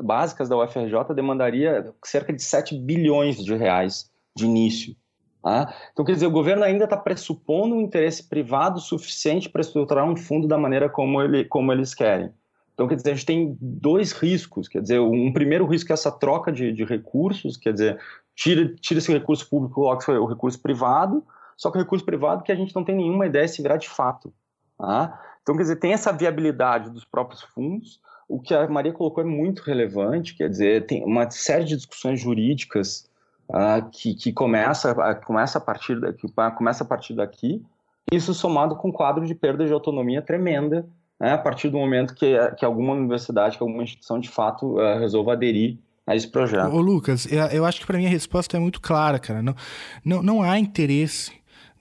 básicas da UFRJ demandaria cerca de 7 bilhões de reais de início. Tá? Então, quer dizer, o governo ainda está pressupondo um interesse privado suficiente para estruturar um fundo da maneira como, ele, como eles querem. Então, quer dizer, a gente tem dois riscos. Quer dizer, um primeiro risco é essa troca de, de recursos, quer dizer, tira, tira esse recurso público coloca o recurso privado, só que o recurso privado que a gente não tem nenhuma ideia se virar de fato. Tá? Então, quer dizer, tem essa viabilidade dos próprios fundos. O que a Maria colocou é muito relevante, quer dizer, tem uma série de discussões jurídicas uh, que, que começa, uh, começa, a partir daqui, uh, começa a partir daqui, isso somado com um quadro de perda de autonomia tremenda, né, a partir do momento que, que alguma universidade, que alguma instituição de fato uh, resolva aderir a esse projeto. Ô, Lucas, eu acho que para mim a resposta é muito clara, cara. Não, não, não há interesse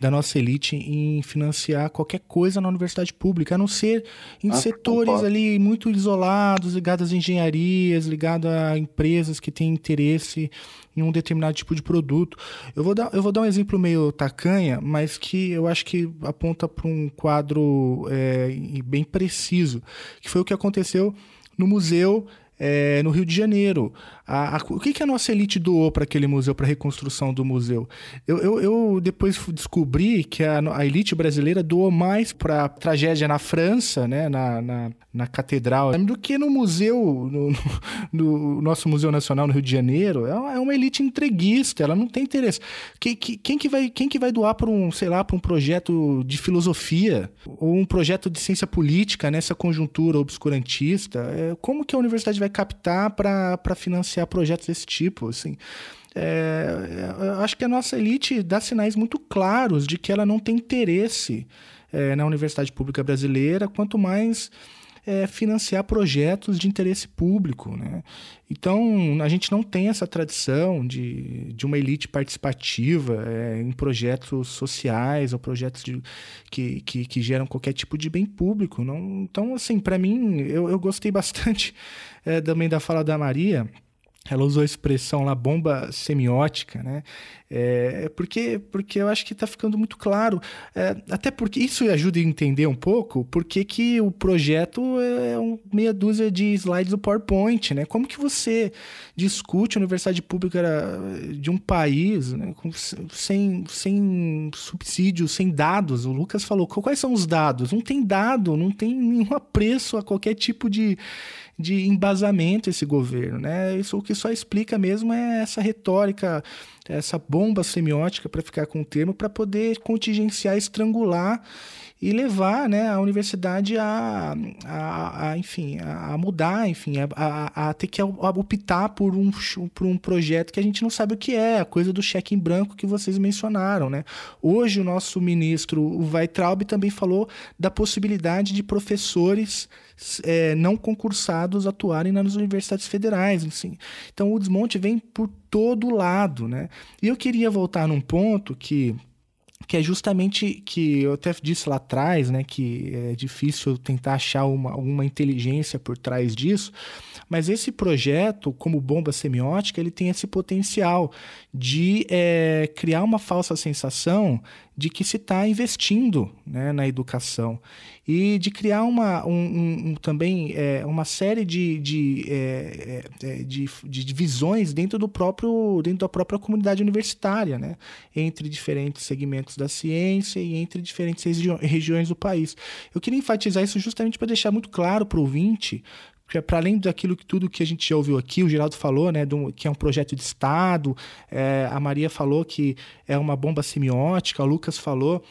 da nossa elite em financiar qualquer coisa na universidade pública, a não ser em ah, setores ali muito isolados, ligados a engenharias, ligados a empresas que têm interesse em um determinado tipo de produto. Eu vou dar, eu vou dar um exemplo meio tacanha, mas que eu acho que aponta para um quadro é, bem preciso, que foi o que aconteceu no museu é, no Rio de Janeiro. A, a, o que, que a nossa elite doou para aquele museu, para a reconstrução do museu? Eu, eu, eu depois descobri que a, a, elite brasileira doou mais para tragédia na França, né, na, na, na, catedral, do que no museu, no, no, nosso Museu Nacional no Rio de Janeiro. É uma, é uma elite entreguista, ela não tem interesse. Quem, quem, que, vai, quem que vai doar para um, sei lá, para um projeto de filosofia ou um projeto de ciência política nessa conjuntura obscurantista? É, como que a universidade vai captar para financiar projetos desse tipo, assim. É, eu acho que a nossa elite dá sinais muito claros de que ela não tem interesse é, na universidade pública brasileira, quanto mais é, financiar projetos de interesse público. Né? Então, a gente não tem essa tradição de, de uma elite participativa é, em projetos sociais ou projetos de, que, que, que, geram qualquer tipo de bem público. Não, então, assim, para mim, eu, eu gostei bastante é, também da fala da Maria ela usou a expressão lá, bomba semiótica, né? É, porque, porque eu acho que está ficando muito claro. É, até porque isso ajuda a entender um pouco porque que o projeto é um meia dúzia de slides do PowerPoint, né? Como que você discute a universidade pública de um país né? sem, sem subsídio, sem dados? O Lucas falou, quais são os dados? Não tem dado, não tem nenhum apreço a qualquer tipo de de embasamento esse governo, né? Isso o que só explica mesmo é essa retórica, essa bomba semiótica para ficar com o termo para poder contingenciar, estrangular e levar né, a universidade a, a, a enfim, a mudar, enfim, a, a, ter que optar por um, por um projeto que a gente não sabe o que é, a coisa do cheque em branco que vocês mencionaram. Né? Hoje o nosso ministro, o Weitraub, também falou da possibilidade de professores é, não concursados atuarem nas universidades federais. Assim. Então o desmonte vem por todo lado. Né? E eu queria voltar num ponto que que é justamente que eu até disse lá atrás, né, que é difícil tentar achar uma, uma inteligência por trás disso, mas esse projeto, como bomba semiótica, ele tem esse potencial de é, criar uma falsa sensação de que se está investindo né, na educação e de criar uma, um, um, também é, uma série de, de, é, é, de, de divisões dentro, do próprio, dentro da própria comunidade universitária, né, entre diferentes segmentos da ciência e entre diferentes regi regiões do país. Eu queria enfatizar isso justamente para deixar muito claro para o ouvinte para além daquilo que tudo que a gente já ouviu aqui, o Geraldo falou, né, que é um projeto de Estado, é, a Maria falou que é uma bomba semiótica, o Lucas falou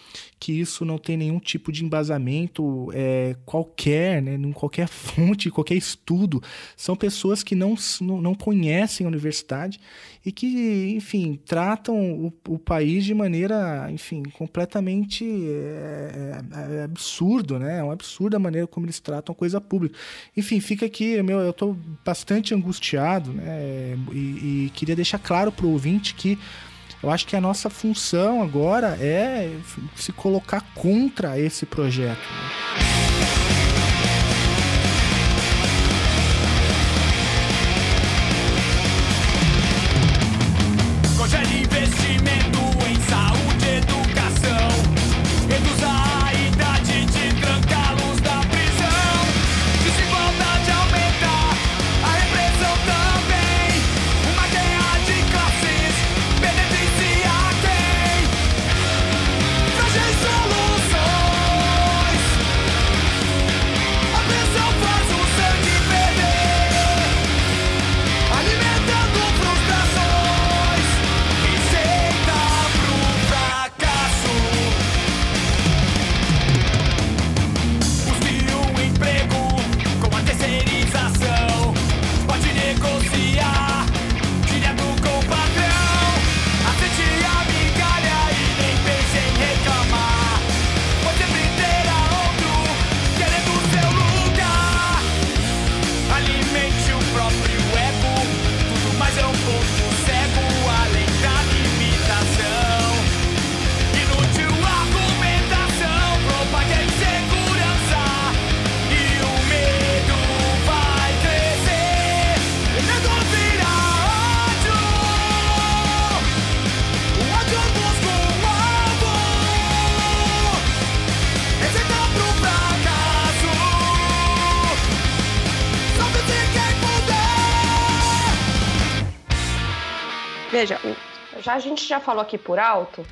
que isso não tem nenhum tipo de embasamento é, qualquer, né, em qualquer fonte, qualquer estudo. São pessoas que não, não, conhecem a universidade e que, enfim, tratam o, o país de maneira, enfim, completamente é, é, é absurdo, né? É um absurdo a maneira como eles tratam a coisa pública. Enfim, fica aqui, meu, eu estou bastante angustiado, né? E, e queria deixar claro para o ouvinte que eu acho que a nossa função agora é se colocar contra esse projeto. A gente já falou aqui por alto,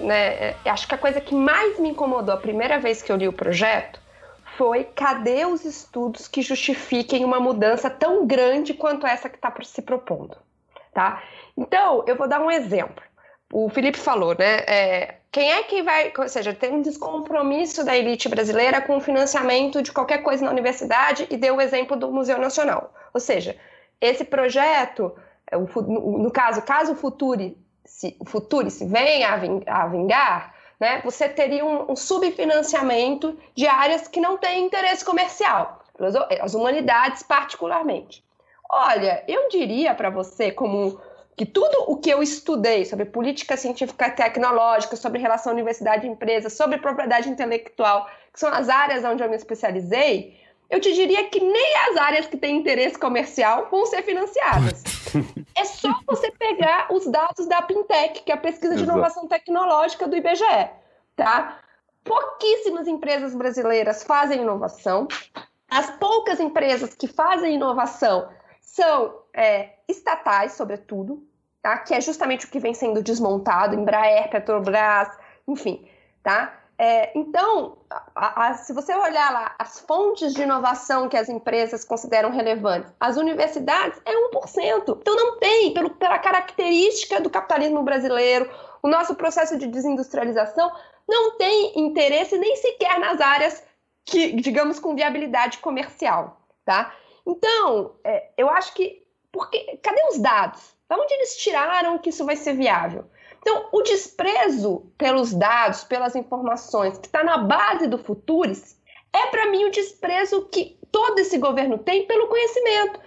né, é, acho que a coisa que mais me incomodou a primeira vez que eu li o projeto foi cadê os estudos que justifiquem uma mudança tão grande quanto essa que está se propondo, tá? Então, eu vou dar um exemplo. O Felipe falou, né? É, quem é que vai, ou seja, tem um descompromisso da elite brasileira com o financiamento de qualquer coisa na universidade e deu o exemplo do Museu Nacional. Ou seja, esse projeto é, no caso, caso o Futuri se, o Futuri se venha a vingar, né, você teria um, um, subfinanciamento de áreas que não têm interesse comercial, as humanidades particularmente. Olha, eu diria para você como que tudo o que eu estudei sobre política científica tecnológica, sobre relação universidade-empresa, sobre propriedade intelectual, que são as áreas onde eu me especializei, eu te diria que nem as áreas que têm interesse comercial vão ser financiadas. é só você pegar os dados da Pintec, que é a pesquisa de inovação tecnológica do IBGE, tá? Pouquíssimas empresas brasileiras fazem inovação. As poucas empresas que fazem inovação são é, estatais, sobretudo, tá? que é justamente o que vem sendo desmontado, Embraer, Petrobras, enfim, tá? É, então, a, a, se você olhar lá as fontes de inovação que as empresas consideram relevantes, as universidades é 1%. Então não tem, pelo, pela característica do capitalismo brasileiro, o nosso processo de desindustrialização não tem interesse nem sequer nas áreas que, digamos, com viabilidade comercial, tá? Então, é, eu acho que, porque, cadê os dados? Da onde eles tiraram que isso vai ser viável? Então, o desprezo pelos dados, pelas informações, que está na base do Futuris, é para mim o desprezo que todo esse governo tem pelo conhecimento.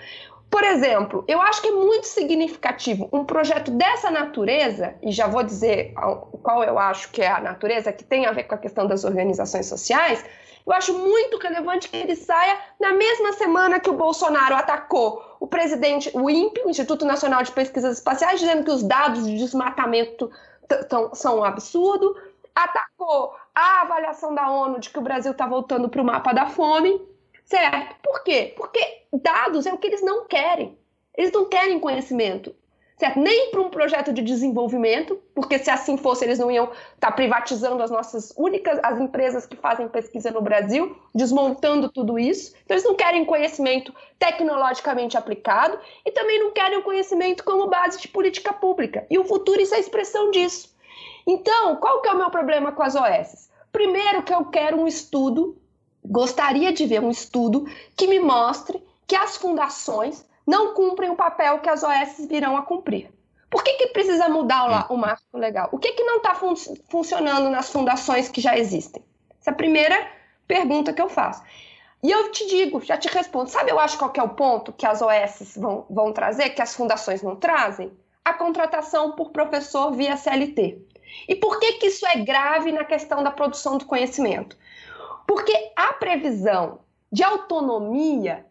Por exemplo, eu acho que é muito significativo um projeto dessa natureza, e já vou dizer qual eu acho que é a natureza, que tem a ver com a questão das organizações sociais. Eu acho muito relevante que ele saia na mesma semana que o Bolsonaro atacou o presidente, o INPE, o Instituto Nacional de Pesquisas Espaciais, dizendo que os dados de desmatamento são um absurdo, atacou a avaliação da ONU de que o Brasil está voltando para o mapa da fome, certo? Por quê? Porque dados é o que eles não querem. Eles não querem conhecimento, certo? Nem para um projeto de desenvolvimento, porque se assim fosse, eles não iam estar tá privatizando as nossas únicas, as empresas que fazem pesquisa no Brasil, desmontando tudo isso. Então, eles não querem conhecimento tecnologicamente aplicado e também não querem o conhecimento como base de política pública. E o futuro isso é a expressão disso. Então, qual que é o meu problema com as OS? Primeiro que eu quero um estudo, gostaria de ver um estudo que me mostre que as fundações não cumprem o papel que as OS virão a cumprir. Por que, que precisa mudar o, o marco legal? O que, que não está fun funcionando nas fundações que já existem? Essa é a primeira pergunta que eu faço. E eu te digo, já te respondo. Sabe, eu acho qual é o ponto que as OS vão, vão trazer, que as fundações não trazem? A contratação por professor via CLT. E por que, que isso é grave na questão da produção do conhecimento? Porque a previsão de autonomia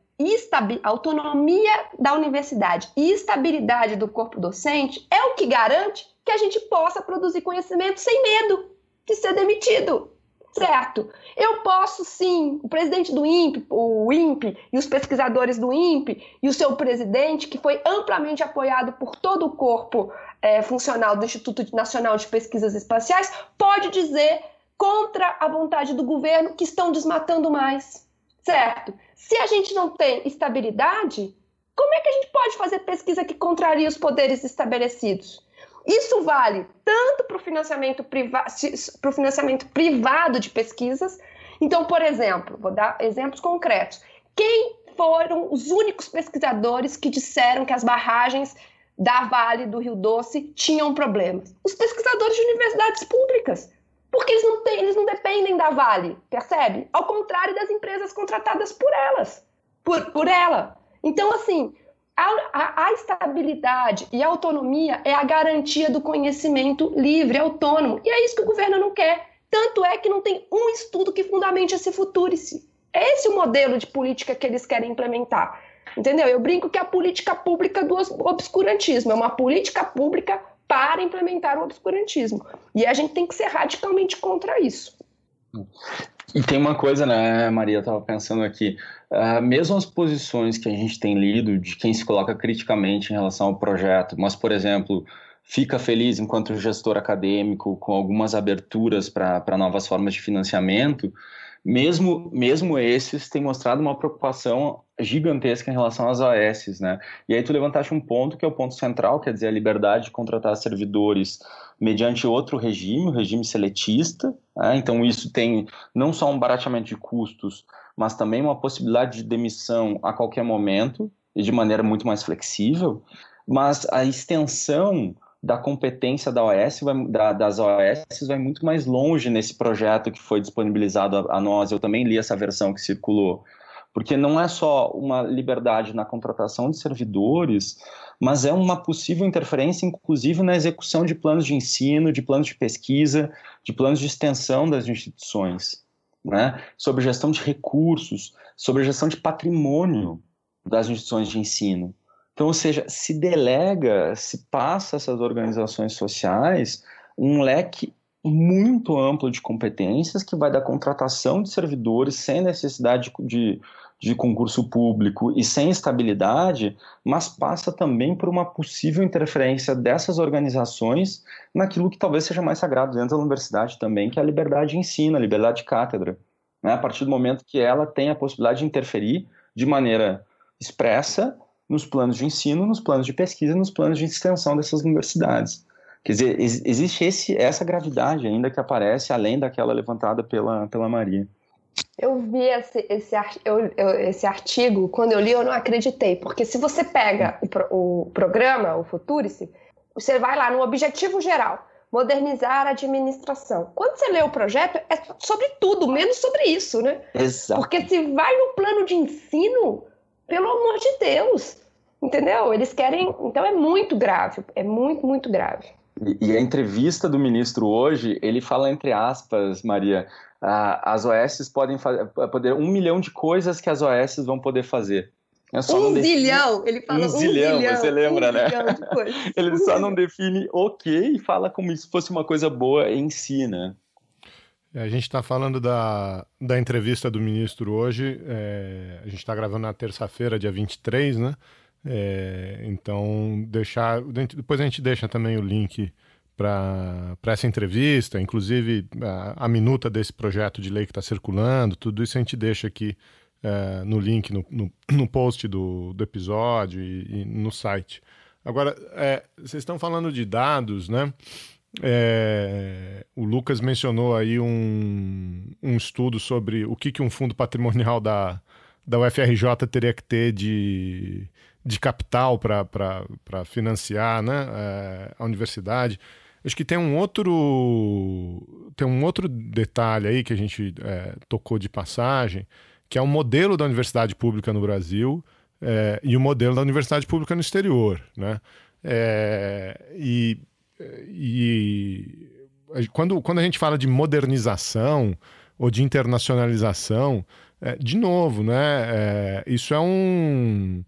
autonomia da universidade e estabilidade do corpo docente é o que garante que a gente possa produzir conhecimento sem medo de ser demitido. Certo? Eu posso sim, o presidente do INPE, o INPE e os pesquisadores do INPE e o seu presidente, que foi amplamente apoiado por todo o corpo é, funcional do Instituto Nacional de Pesquisas Espaciais, pode dizer contra a vontade do governo que estão desmatando mais. Certo? Se a gente não tem estabilidade, como é que a gente pode fazer pesquisa que contraria os poderes estabelecidos? Isso vale tanto para o financiamento, priva financiamento privado de pesquisas. Então, por exemplo, vou dar exemplos concretos. Quem foram os únicos pesquisadores que disseram que as barragens da Vale do Rio Doce tinham problemas? Os pesquisadores de universidades públicas. Porque eles não, têm, eles não dependem da Vale, percebe? Ao contrário das empresas contratadas por elas, por, por ela. Então, assim, a, a, a, estabilidade e a autonomia é a garantia do conhecimento livre, autônomo. E é isso que o governo não quer. Tanto é que não tem um estudo que fundamente esse futurice. É esse o modelo de política que eles querem implementar. Entendeu? Eu brinco que a política pública do obscurantismo é uma política pública para implementar o obscurantismo. E a gente tem que ser radicalmente contra isso. E tem uma coisa, né, Maria, eu estava pensando aqui, uh, mesmo as posições que a gente tem lido de quem se coloca criticamente em relação ao projeto, mas, por exemplo, fica feliz enquanto gestor acadêmico com algumas aberturas para novas formas de financiamento, mesmo, mesmo esses têm mostrado uma preocupação gigantesca em relação às OS, né? E aí tu levantaste um ponto que é o ponto central, quer dizer, a liberdade de contratar servidores mediante outro regime, o regime seletista. Né? Então isso tem não só um barateamento de custos, mas também uma possibilidade de demissão a qualquer momento e de maneira muito mais flexível. Mas a extensão da competência da OS, vai, da, das OS vai muito mais longe nesse projeto que foi disponibilizado a, a, nós. Eu também li essa versão que circulou. Porque não é só uma liberdade na contratação de servidores, mas é uma possível interferência, inclusive, na execução de planos de ensino, de planos de pesquisa, de planos de extensão das instituições, né? sobre gestão de recursos, sobre gestão de patrimônio das instituições de ensino. Então, ou seja, se delega, se passa essas organizações sociais um leque muito amplo de competências que vai da contratação de servidores sem necessidade de, de concurso público e sem estabilidade, mas passa também por uma possível interferência dessas organizações naquilo que talvez seja mais sagrado dentro da universidade também, que é a liberdade de ensino, a liberdade de cátedra. Né? A partir do momento que ela tem a possibilidade de interferir de maneira expressa nos planos de ensino, nos planos de pesquisa, nos planos de extensão dessas universidades. Quer dizer, existe esse, essa gravidade ainda que aparece além daquela levantada pela, pela Maria. Eu vi esse, esse, eu, eu, esse artigo, quando eu li, eu não acreditei, porque se você pega o, o programa, o Futurice, você vai lá no objetivo geral, modernizar a administração. Quando você lê o projeto, é sobre tudo, menos sobre isso, né? Exato. Porque se vai no plano de ensino, pelo amor de Deus, Entendeu? Eles querem. Então é muito grave, é muito, muito grave. E, e a entrevista do ministro hoje, ele fala entre aspas, Maria, ah, as OS podem fazer poder um milhão de coisas que as OS vão poder fazer. É um zilhão, ele fala um, um zilhão, zilhão, você lembra, um né? De ele só não define ok e fala como se fosse uma coisa boa em si, né? A gente está falando da, da entrevista do ministro hoje, é, a gente está gravando na terça-feira, dia 23, né? É, então, deixar. Depois a gente deixa também o link para essa entrevista, inclusive a, a, minuta desse projeto de lei que está circulando, tudo isso a gente deixa aqui é, no link, no, no, no, post do, do episódio e, e no site. Agora, é, vocês estão falando de dados, né? É, o Lucas mencionou aí um, um estudo sobre o que, que um fundo patrimonial da, da UFRJ teria que ter de, de capital para financiar né, é, a universidade. Acho que tem um outro tem um outro detalhe aí que a gente é, tocou de passagem, que é o modelo da universidade pública no Brasil é, e o modelo da universidade pública no exterior. Né? É, e e quando, quando a gente fala de modernização ou de internacionalização, é, de novo, né, é, isso é um,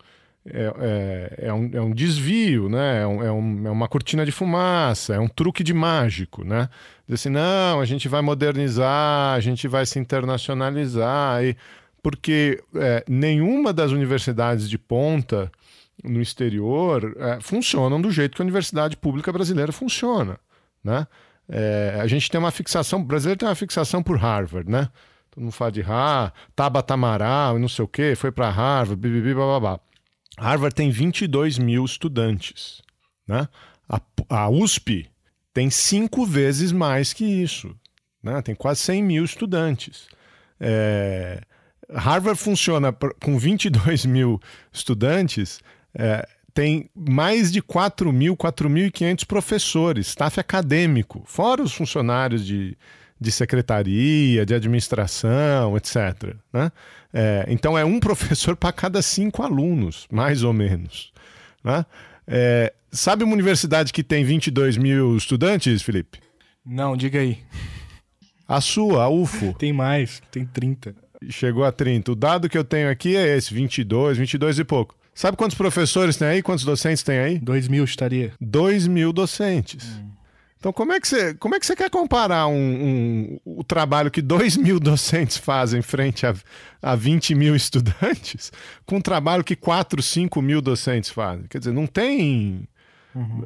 é, é, é, um, é um desvio, né? É, um, um, é, uma cortina de fumaça, é um truque de mágico, né? Dizer assim, não, a gente vai modernizar, a gente vai se internacionalizar, e... porque nenhuma das universidades de ponta no exterior é, funcionam do jeito que a universidade pública brasileira funciona, né? É, a gente tem uma fixação, o brasileiro tem uma fixação por Harvard, né? Todo mundo fala de ah, Tabata Amaral não sei o quê, foi para Harvard, bibibi, bababá. Harvard tem 22 mil estudantes, né? A, a USP tem cinco vezes mais que isso, né? Tem quase 100 mil estudantes. É, Harvard funciona com 22 mil estudantes é, tem mais de 4 mil, 4.500 professores, staff acadêmico, fora os funcionários de, de secretaria, de administração, etc. Né? É, então é um professor para cada cinco alunos, mais ou menos. Né? É, sabe uma universidade que tem 22 mil estudantes, Felipe? Não, diga aí. A sua, a UFO. tem mais, tem 30. Chegou a 30. O dado que eu tenho aqui é esse, 22, 22 e pouco. Sabe quantos professores tem aí? Quantos docentes tem aí? Dois mil estaria. Dois mil docentes. Hum. Então, como é que você, como é que você quer comparar um, um, o trabalho que dois mil docentes fazem frente a, a 20 mil estudantes com um trabalho que 4, 5 mil docentes fazem? Quer dizer, não tem. Uhum.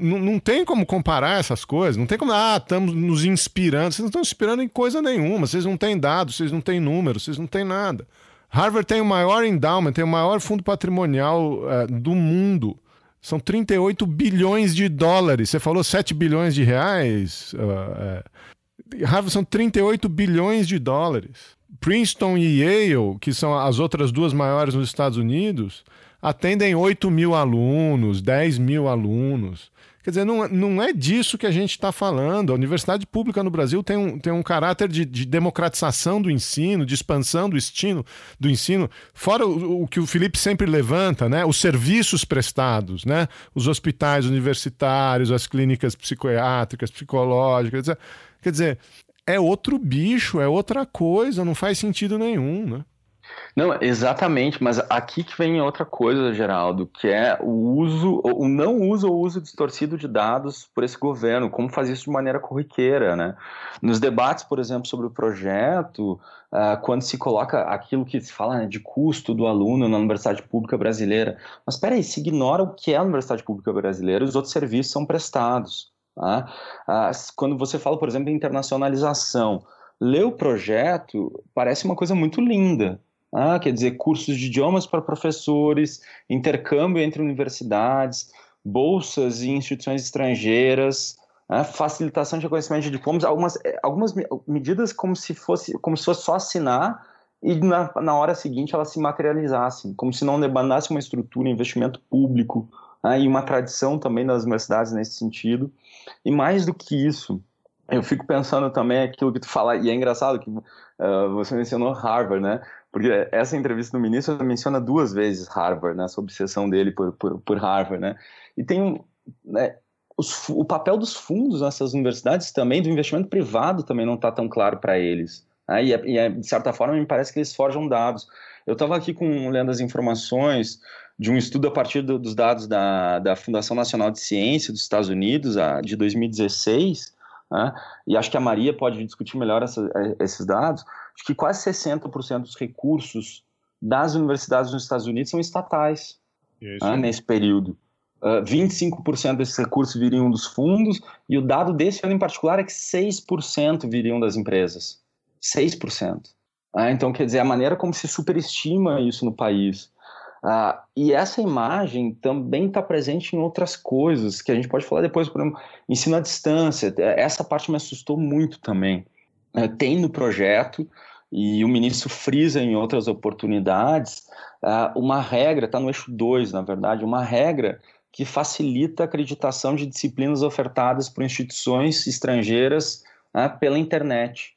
Não, não tem como comparar essas coisas, não tem como, ah, estamos nos inspirando. Vocês não estão inspirando em coisa nenhuma, vocês não têm dados, vocês não têm números, vocês não têm nada. Harvard tem o maior endowment, tem o maior fundo patrimonial uh, do mundo. São 38 bilhões de dólares. Você falou 7 bilhões de reais? Uh, uh, Harvard são 38 bilhões de dólares. Princeton e Yale, que são as outras duas maiores nos Estados Unidos, atendem 8 mil alunos, 10 mil alunos. Quer dizer, não, não é disso que a gente está falando. A universidade pública no Brasil tem um, tem um caráter de, de democratização do ensino, de expansão do ensino, do ensino fora o, o, que o Felipe sempre levanta, né? os serviços prestados, né? os hospitais universitários, as clínicas psiquiátricas, psicológicas. Quer dizer, é outro bicho, é outra coisa, não faz sentido nenhum. Né? Não, exatamente, mas aqui que vem outra coisa, Geraldo, que é o uso, o não uso ou uso distorcido de dados por esse governo, como fazer isso de maneira corriqueira, né? Nos debates, por exemplo, sobre o projeto, uh, quando se coloca aquilo que se fala né, de custo do aluno na Universidade Pública Brasileira, mas espera aí, se ignora o que é a Universidade Pública Brasileira, os outros serviços são prestados, tá? Uh, quando você fala, por exemplo, em internacionalização, ler o projeto parece uma coisa muito linda, ah, quer dizer, cursos de idiomas para professores, intercâmbio entre universidades, bolsas em instituições estrangeiras, né, facilitação de reconhecimento de diplomas, algumas, eh, algumas medidas como se fosse como se fosse só assinar e na, na hora seguinte elas se materializassem, como se não demandasse uma estrutura, investimento público né, e uma tradição também das universidades nesse sentido. E mais do que isso, Eu fico pensando também aquilo que tu fala, e é engraçado que uh, você mencionou Harvard, né? Porque essa entrevista do ministro menciona duas vezes Harvard, né? Essa obsessão dele por, por, por Harvard, né? E tem né, os, o papel dos fundos nessas universidades também, do investimento privado também não está tão claro para eles. Né? E, é, e é, de certa forma me parece que eles forjam dados. Eu estava aqui com, lendo as informações de um estudo a partir do, dos dados da, da Fundação Nacional de Ciência dos Estados Unidos, a, de 2016, né? e acho que a Maria pode discutir melhor essa, esses dados, acho que quase 60% dos recursos das universidades nos Estados Unidos são estatais né? nesse período. Uh, 25% desses recursos viriam dos fundos, e o dado desse ano em particular é que 6% viriam das empresas. 6%. Ah, então, quer dizer, a maneira como se superestima isso no país. Ah, e essa imagem também está presente em outras coisas, que a gente pode falar depois, por exemplo, ensino à distância. Essa parte me assustou muito também. É, tem no projeto, e o ministro frisa em outras oportunidades, ah, uma regra, está no eixo 2, na verdade, uma regra que facilita a acreditação de disciplinas ofertadas por instituições estrangeiras ah, pela internet.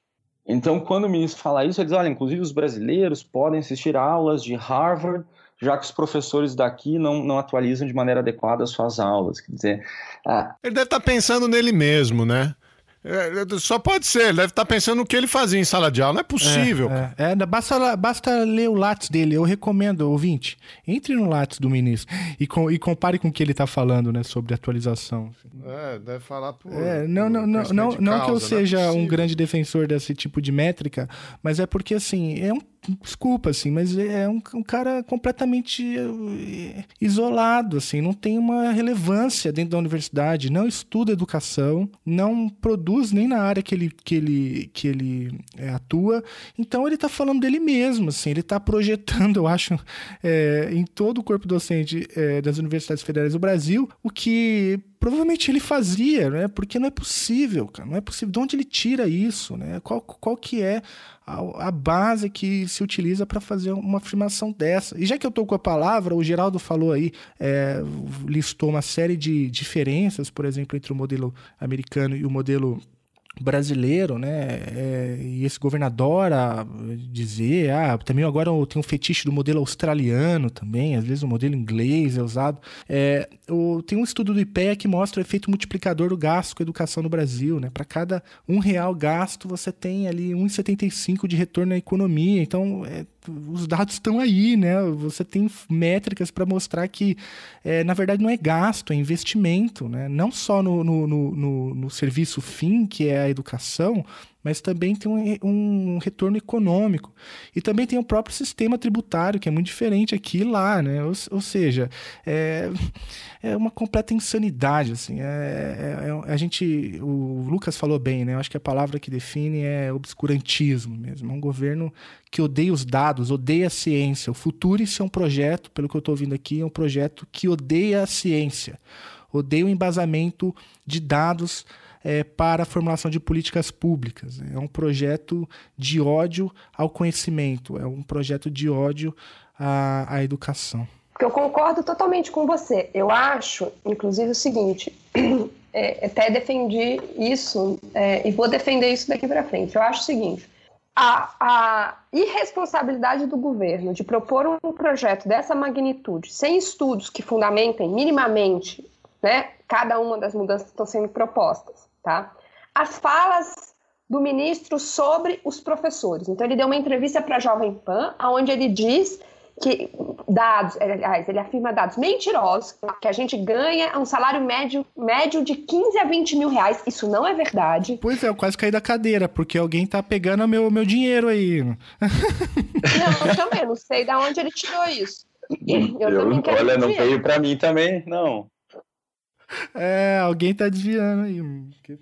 Então, quando o ministro fala isso, ele diz: olha, inclusive os brasileiros podem assistir aulas de Harvard, já que os professores daqui não, não atualizam de maneira adequada as suas aulas. Quer dizer. Ah... Ele deve estar pensando nele mesmo, né? É, só pode ser, ele deve estar pensando no que ele fazia em sala de aula, não é possível. É, é, é, basta, basta ler o Lattes dele, eu recomendo, ouvinte, entre no Lattes do ministro e, com, e compare com o que ele está falando, né, sobre atualização. É, deve falar por. É, não, não, não, não, não que eu seja é um grande defensor desse tipo de métrica, mas é porque, assim, é um desculpa, assim, mas é um, um, cara completamente eh, isolado, assim, não tem uma relevância dentro da universidade, não estuda educação, não produz nem na área que ele, que ele, que ele é, atua, então ele está falando dele mesmo, assim, ele está projetando, eu acho, é, em todo o corpo docente é, das universidades federais do Brasil, o que provavelmente ele fazia, né? Porque não é possível, cara, não é possível. De onde ele tira isso, né? Qual, qual que é a, a base que se utiliza para fazer uma afirmação dessa? E já que eu estou com a palavra, o Geraldo falou aí, é, listou uma série de diferenças, por exemplo, entre o modelo americano e o modelo brasileiro, né? É, e esse governador a dizer, ah, também agora tem um fetiche do modelo australiano também, às vezes o modelo inglês é usado. É, o, tem um estudo do IPEA que mostra o efeito multiplicador do gasto com educação no Brasil, né? Para cada um real gasto, você tem ali 1,75 de retorno à economia. Então, é, os dados estão aí, né? Você tem métricas para mostrar que, é, na verdade, não é gasto, é investimento, né? Não só no, no, no, no serviço fim, que é a educação, mas também tem um, um, retorno econômico. E também tem o próprio sistema tributário, que é muito diferente aqui e lá, né? Ou, ou seja, é, é uma completa insanidade, assim. É, é, é, a gente, o Lucas falou bem, né? Eu acho que a palavra que define é obscurantismo mesmo. É um governo que odeia os dados, odeia a ciência. O Futurice é um projeto, pelo que eu estou ouvindo aqui, é um projeto que odeia a ciência. Odeia o embasamento de dados é, para a formulação de políticas públicas. É um projeto de ódio ao conhecimento, é um projeto de ódio à, à educação. Eu concordo totalmente com você. Eu acho, inclusive, o seguinte: é, até defendi isso é, e vou defender isso daqui para frente. Eu acho o seguinte: a, a, irresponsabilidade do governo de propor um projeto dessa magnitude, sem estudos que fundamentem minimamente né, cada uma das mudanças que estão sendo propostas, tá? As falas do ministro sobre os professores. Então, ele deu uma entrevista para a Jovem Pan, onde ele diz que dados, aliás, ele afirma dados mentirosos, que a gente ganha um salário médio, médio de 15 a 20 mil reais. Isso não é verdade. Pois é, eu quase caí da cadeira, porque alguém tá pegando meu, meu dinheiro aí. Não, eu também não sei de onde ele tirou isso. Eu, eu também quero Olha, não veio para mim também, não. É, alguém tá desviando aí.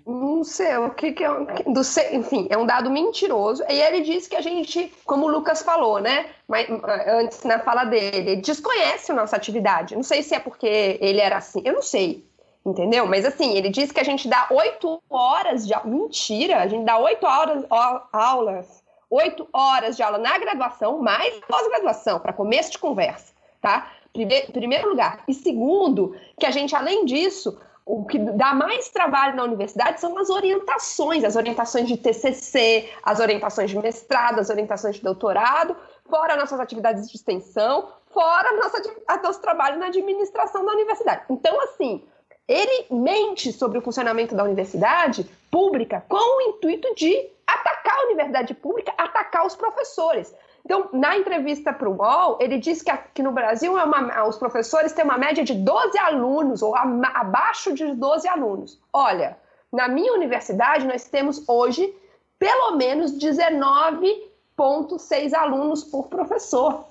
Não sei, o que, que é. Do, enfim, é um dado mentiroso. E ele diz que a gente, como o Lucas falou, né? Mas, antes na fala dele, ele desconhece a nossa atividade. Não sei se é porque ele era assim, eu não sei. Entendeu? Mas assim, ele diz que a gente dá oito horas de aula. Mentira! A gente dá oito horas, aulas, oito horas de aula na graduação, mais pós-graduação, para começo de conversa, tá? Primeiro lugar. E segundo, que a gente, além disso, o que dá mais trabalho na universidade são as orientações, as orientações de TCC, as orientações de mestrado, as orientações de doutorado, fora nossas atividades de extensão, fora nossa, nosso trabalho na administração da universidade. Então, assim, ele mente sobre o funcionamento da universidade pública com o intuito de atacar a universidade pública, atacar os professores. Então, na entrevista para o UOL, ele disse que no Brasil é uma, os professores têm uma média de 12 alunos, ou a, abaixo de 12 alunos. Olha, na minha universidade, nós temos hoje pelo menos 19,6 alunos por professor.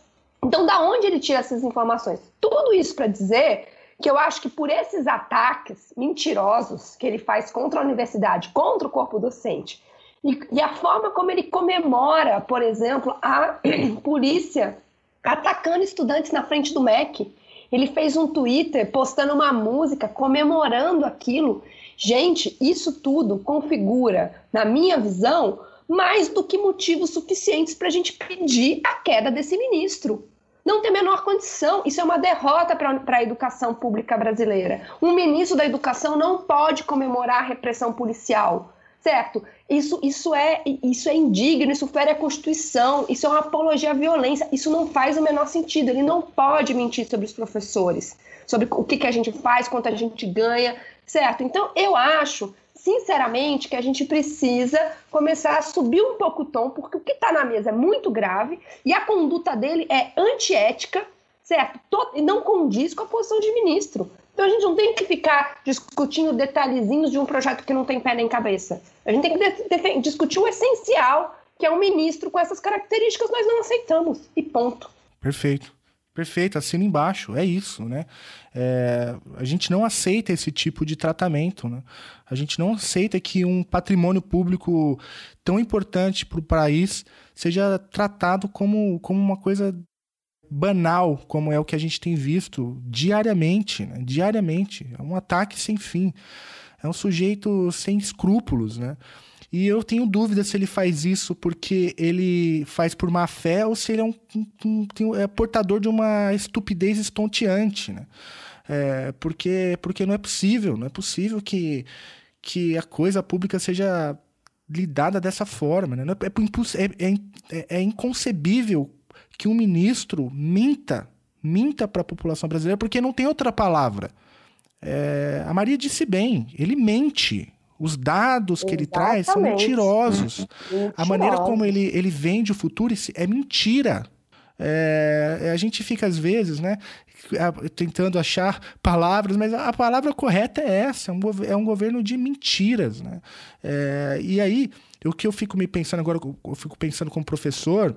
Então, da onde ele tira essas informações? Tudo isso para dizer que eu acho que por esses ataques mentirosos que ele faz contra a universidade, contra o corpo docente, e, e a forma como ele comemora, por exemplo, a polícia atacando estudantes na frente do MEC. Ele fez um Twitter postando uma música comemorando aquilo. Gente, isso tudo configura, na minha visão, mais do que motivos suficientes para a gente pedir a queda desse ministro. Não tem a menor condição. Isso é uma derrota para a educação pública brasileira. Um ministro da educação não pode comemorar a repressão policial certo? Isso, isso, é, isso é indigno, isso fere a Constituição, isso é uma apologia à violência, isso não faz o menor sentido. Ele não pode mentir sobre os professores, sobre o que, que a gente faz, quanto a gente ganha, certo? Então, eu acho, sinceramente, que a gente precisa começar a subir um pouco o tom, porque o que está na mesa é muito grave e a conduta dele é antiética, certo? E não condiz com a posição de ministro. Então a gente não tem que ficar discutindo detalhezinhos de um projeto que não tem pé nem cabeça. A gente tem que discutir o essencial, que é um ministro com essas características, nós não aceitamos. E ponto. Perfeito. Perfeito, assina embaixo, é isso, né? É, a gente não aceita esse tipo de tratamento, né? A gente não aceita que um patrimônio público tão importante para o país seja tratado como, como uma coisa banal, como é o que a gente tem visto diariamente, né? diariamente. É um ataque sem fim. É um sujeito sem escrúpulos, né? E eu tenho dúvida se ele faz isso porque ele faz por má fé ou se ele é, um, um, um é portador de uma estupidez estonteante, né? É, porque, porque não é possível, não é possível que, que a coisa pública seja lidada dessa forma, né? É, é, é, é inconcebível que um ministro minta, minta para a população brasileira, porque não tem outra palavra. É, a Maria disse bem, ele mente. Os dados que ele traz são mentirosos. A maneira como ele, ele vende o futuro é mentira. É, a gente fica, às vezes, né, tentando achar palavras, mas a palavra correta é essa: é um, é um governo de mentiras. Né? É, e aí, o que eu fico me pensando agora, eu fico pensando como professor,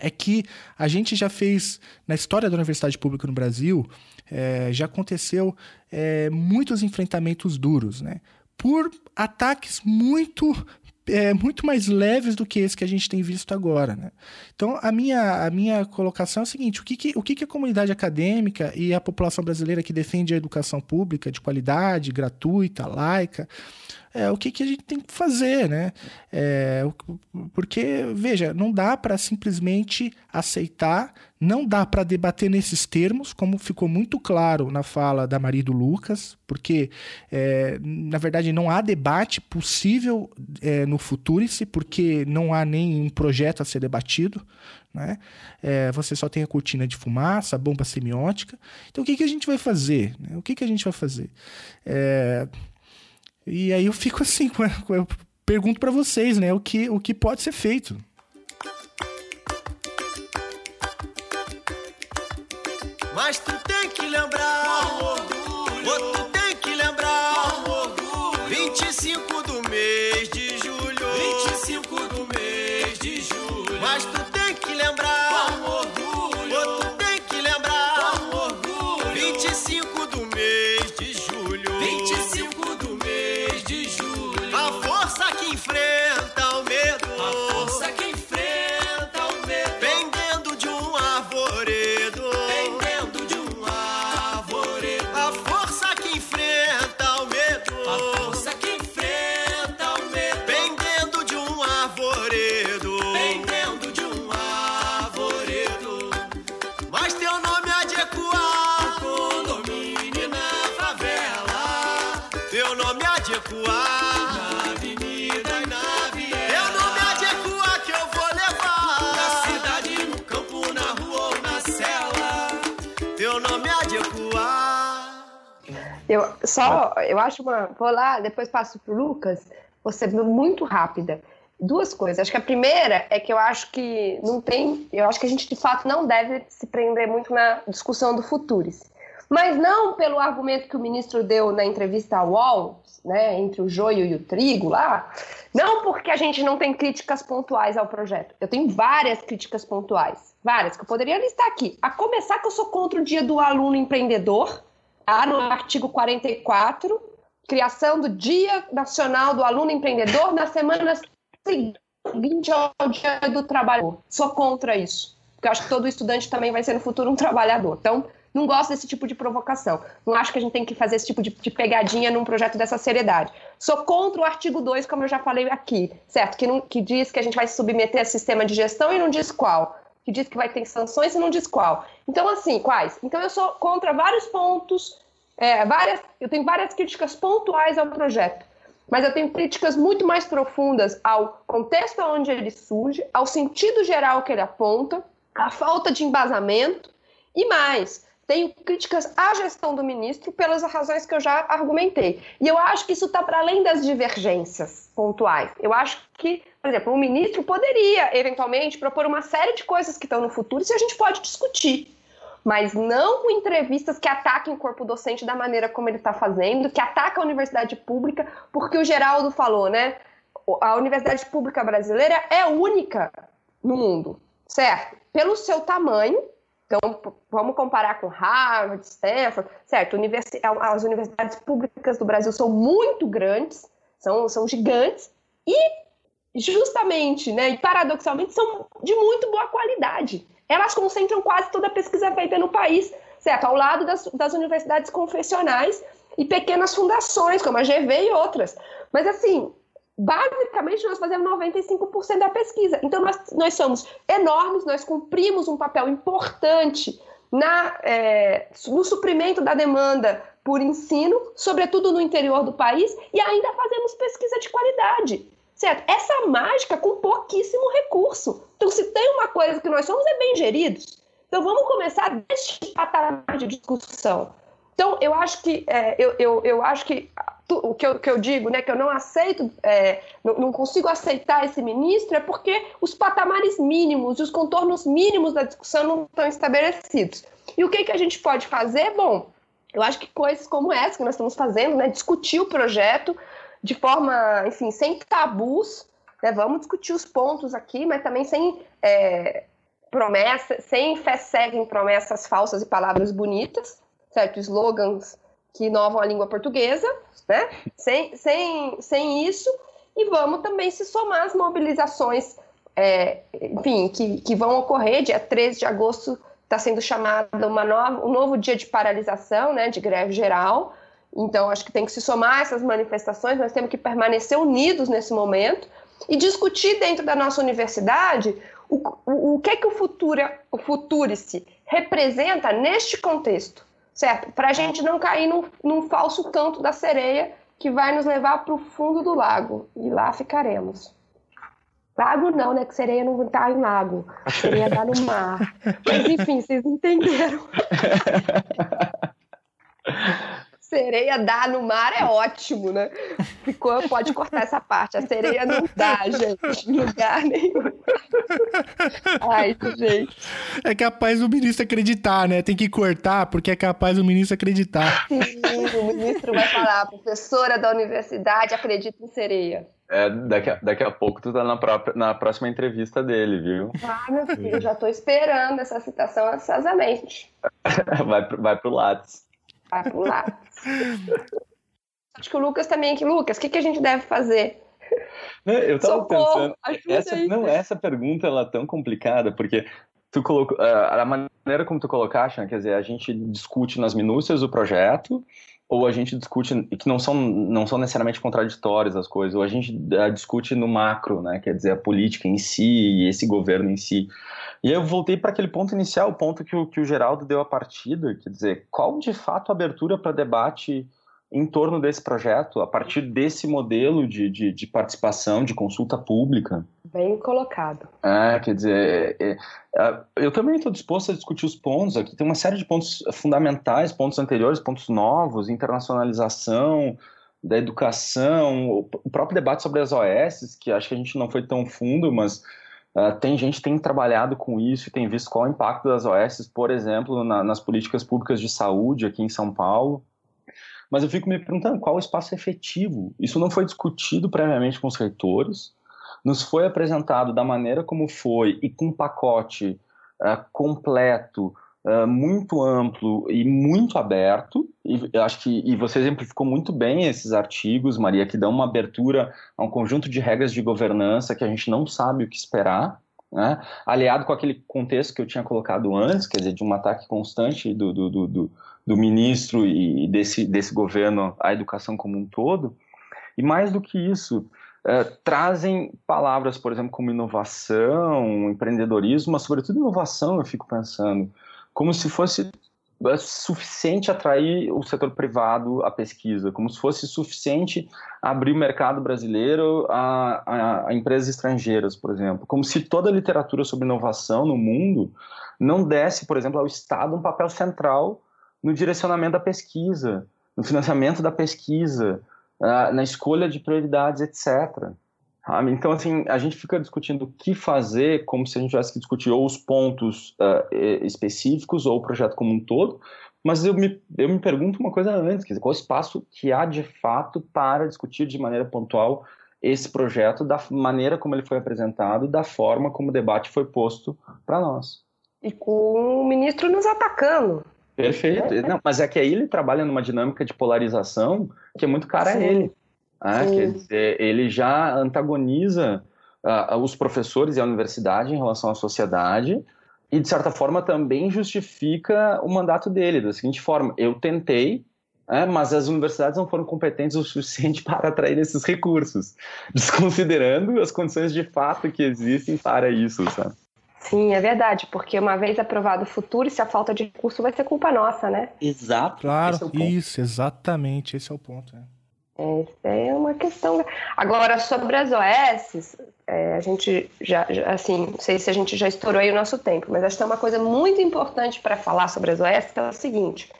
é que a gente já fez, na história da universidade pública no Brasil, é, já aconteceu é, muitos enfrentamentos duros, né? Por ataques muito é, muito mais leves do que esse que a gente tem visto agora. Né? Então, a minha, a minha colocação é o seguinte: o, que, que, o que, que a comunidade acadêmica e a população brasileira que defende a educação pública de qualidade, gratuita, laica, é, o que, que a gente tem que fazer, né? É, porque, veja, não dá para simplesmente aceitar, não dá para debater nesses termos, como ficou muito claro na fala da Maria do Lucas, porque, é, na verdade, não há debate possível é, no Futurice, porque não há nenhum projeto a ser debatido. Né? É, você só tem a cortina de fumaça, a bomba semiótica. Então, o que, que a gente vai fazer? Né? O que, que a gente vai fazer? É, e aí eu fico assim, eu pergunto para vocês, né, o que, o que pode ser feito. Mas tu tem que lembrar, orgulho, Eu só, eu acho uma. Vou lá, depois passo para o Lucas. Ser muito rápida. Duas coisas. Acho que a primeira é que eu acho que não tem. Eu acho que a gente de fato não deve se prender muito na discussão do Futuris. Mas não pelo argumento que o ministro deu na entrevista ao UOL, né, entre o joio e o trigo lá, não porque a gente não tem críticas pontuais ao projeto. Eu tenho várias críticas pontuais, várias, que eu poderia listar aqui. A começar que eu sou contra o dia do aluno empreendedor, tá, no artigo 44, criação do Dia Nacional do Aluno Empreendedor na semana seguinte ao Dia do Trabalhador. Sou contra isso, porque eu acho que todo estudante também vai ser no futuro um trabalhador. Então, não gosto desse tipo de provocação. Não acho que a gente tem que fazer esse tipo de, de, pegadinha num projeto dessa seriedade. Sou contra o artigo 2, como eu já falei aqui, certo? Que, não, que diz que a gente vai se submeter a sistema de gestão e não diz qual. Que diz que vai ter sanções e não diz qual. Então, assim, quais? Então, eu sou contra vários pontos, é, várias, eu tenho várias críticas pontuais ao projeto. Mas eu tenho críticas muito mais profundas ao contexto onde ele surge, ao sentido geral que ele aponta, à falta de embasamento e mais, tenho críticas à gestão do ministro pelas razões que eu já argumentei. E eu acho que isso está para além das divergências pontuais. Eu acho que, por exemplo, o ministro poderia, eventualmente, propor uma série de coisas que estão no futuro e a gente pode discutir. Mas não com entrevistas que ataquem o corpo docente da maneira como ele está fazendo, que ataca a universidade pública, porque o Geraldo falou, né? A universidade pública brasileira é única no mundo, certo? Pelo seu tamanho, então, vamos comparar com Harvard, Stanford, certo? As universidades públicas do Brasil são muito grandes, são, são gigantes, e justamente, né, e paradoxalmente, são de muito boa qualidade. Elas concentram quase toda a pesquisa feita no país, certo? Ao lado das, das universidades confessionais e pequenas fundações, como a GV e outras. Mas, assim, basicamente nós fazemos 95% da pesquisa. Então nós, nós somos enormes, nós cumprimos um papel importante na, é, no suprimento da demanda por ensino, sobretudo no interior do país, e ainda fazemos pesquisa de qualidade. Certo? Essa mágica com pouquíssimo recurso. Então, se tem uma coisa que nós somos, é bem geridos. Então, vamos começar deste patamar de discussão. Então, eu acho que, é, eu, eu, eu acho que o que eu, que eu digo, né, que eu não aceito, é, não, não, consigo aceitar esse ministro, é porque os patamares mínimos, os contornos mínimos da discussão não estão estabelecidos. E o que, que a gente pode fazer? Bom, eu acho que coisas como essa que nós estamos fazendo, né, discutir o projeto de forma, enfim, sem tabus, né, vamos discutir os pontos aqui, mas também sem é, promessas, sem fé cega em promessas falsas e palavras bonitas, certo? Slogans que inovam a língua portuguesa, né? Sem, sem, sem isso, e vamos também se somar às mobilizações, é, enfim, que, que vão ocorrer, dia 13 de agosto está sendo chamado uma nova, um novo dia de paralisação, né, de greve geral, então acho que tem que se somar essas manifestações, nós temos que permanecer unidos nesse momento e discutir dentro da nossa universidade o, o, o que é que o, Futura, o Futurice representa neste contexto certo? Para a gente não cair num, num falso canto da sereia que vai nos levar para o fundo do lago. E lá ficaremos. Lago não, né? Que sereia não está em lago. Sereia está no mar. Mas enfim, vocês entenderam. sereia dá no mar é ótimo, né? Ficou, pode cortar essa parte. A sereia não dá, gente, em lugar nenhum. Ai, gente. É capaz o ministro acreditar, né? Tem que cortar porque é capaz o ministro acreditar. Sim, o ministro vai falar, professora da universidade acredita em sereia. É, daqui a, daqui a pouco tu tá na, própria, na próxima entrevista dele, viu? Ah, meu filho, já tô esperando essa citação ansiosamente. vai, vai pro Lattes. Vai Lattes. Acho que o Lucas também aqui. Lucas, o que, que a gente deve fazer? Eu tava Socorro, pensando. Essa, não, essa pergunta ela é tão complicada, porque tu colocou. A maneira como tu colocaste, né, quer dizer, a gente discute nas minúcias o projeto, ou a gente discute que não são, não são necessariamente contraditórias as coisas, ou a gente uh, discute no macro, né, quer dizer, a política em si e esse governo em si. E eu voltei para aquele ponto inicial, o ponto que o, que o Geraldo deu a partida, quer dizer, qual de fato a abertura para debate em torno desse projeto, a partir desse modelo de, de, de participação, de consulta pública. Bem colocado. É, quer dizer, é, é, eu também estou disposto a discutir os pontos aqui. Tem uma série de pontos fundamentais, pontos anteriores, pontos novos, internacionalização da educação, o próprio debate sobre as OS, que acho que a gente não foi tão fundo, mas Uh, tem gente que tem trabalhado com isso e tem visto qual é o impacto das OS, por exemplo, na, nas políticas públicas de saúde aqui em São Paulo. Mas eu fico me perguntando qual o espaço efetivo. Isso não foi discutido previamente com os reitores, nos foi apresentado da maneira como foi e com um pacote uh, completo, uh, muito amplo e muito aberto. E acho que e você exemplificou muito bem esses artigos, Maria, que dão uma abertura a um conjunto de regras de governança que a gente não sabe o que esperar. Né? aliado com aquele contexto que eu tinha colocado antes, quer dizer, de um ataque constante do, do, do, do ministro e desse, desse governo à educação como um todo. E mais do que isso, é, trazem palavras, por exemplo, como inovação, empreendedorismo, mas sobretudo inovação, eu fico pensando, como se fosse é, suficiente atrair o setor privado à pesquisa, como se fosse suficiente abrir o mercado brasileiro a, a, a, empresas estrangeiras, por exemplo, como se toda a literatura sobre inovação no mundo não desse, por exemplo, ao Estado um papel central no direcionamento da pesquisa, no financiamento da pesquisa, na escolha de prioridades, etc. Então, assim, a gente fica discutindo o que fazer, como se a gente tivesse que discutir ou os pontos uh, específicos ou o projeto como um todo, mas eu me, eu me pergunto uma coisa antes, quer dizer, qual o espaço que há de fato para discutir de maneira pontual esse projeto, da maneira como ele foi apresentado, da forma como o debate foi posto para nós. E com o ministro nos atacando. Perfeito. Não, mas é que aí ele trabalha numa dinâmica de polarização que é muito cara a ele. Ah, quer dizer, ele já antagoniza uh, os professores e a universidade em relação à sociedade e, de certa forma, também justifica o mandato dele da seguinte forma: eu tentei, é, mas as universidades não foram competentes o suficiente para atrair esses recursos, desconsiderando as condições de fato que existem para isso, sabe? Sim, é verdade, porque uma vez aprovado o futuro, se a falta de recurso vai ser culpa nossa, né? Exato. Claro, é isso, exatamente, esse é o ponto. Né? Essa é uma questão. Agora, sobre as OS, é, a gente já, já, assim, não sei se a gente já estourou aí o nosso tempo, mas acho que é uma coisa muito importante para falar sobre as OS, que é o seguinte.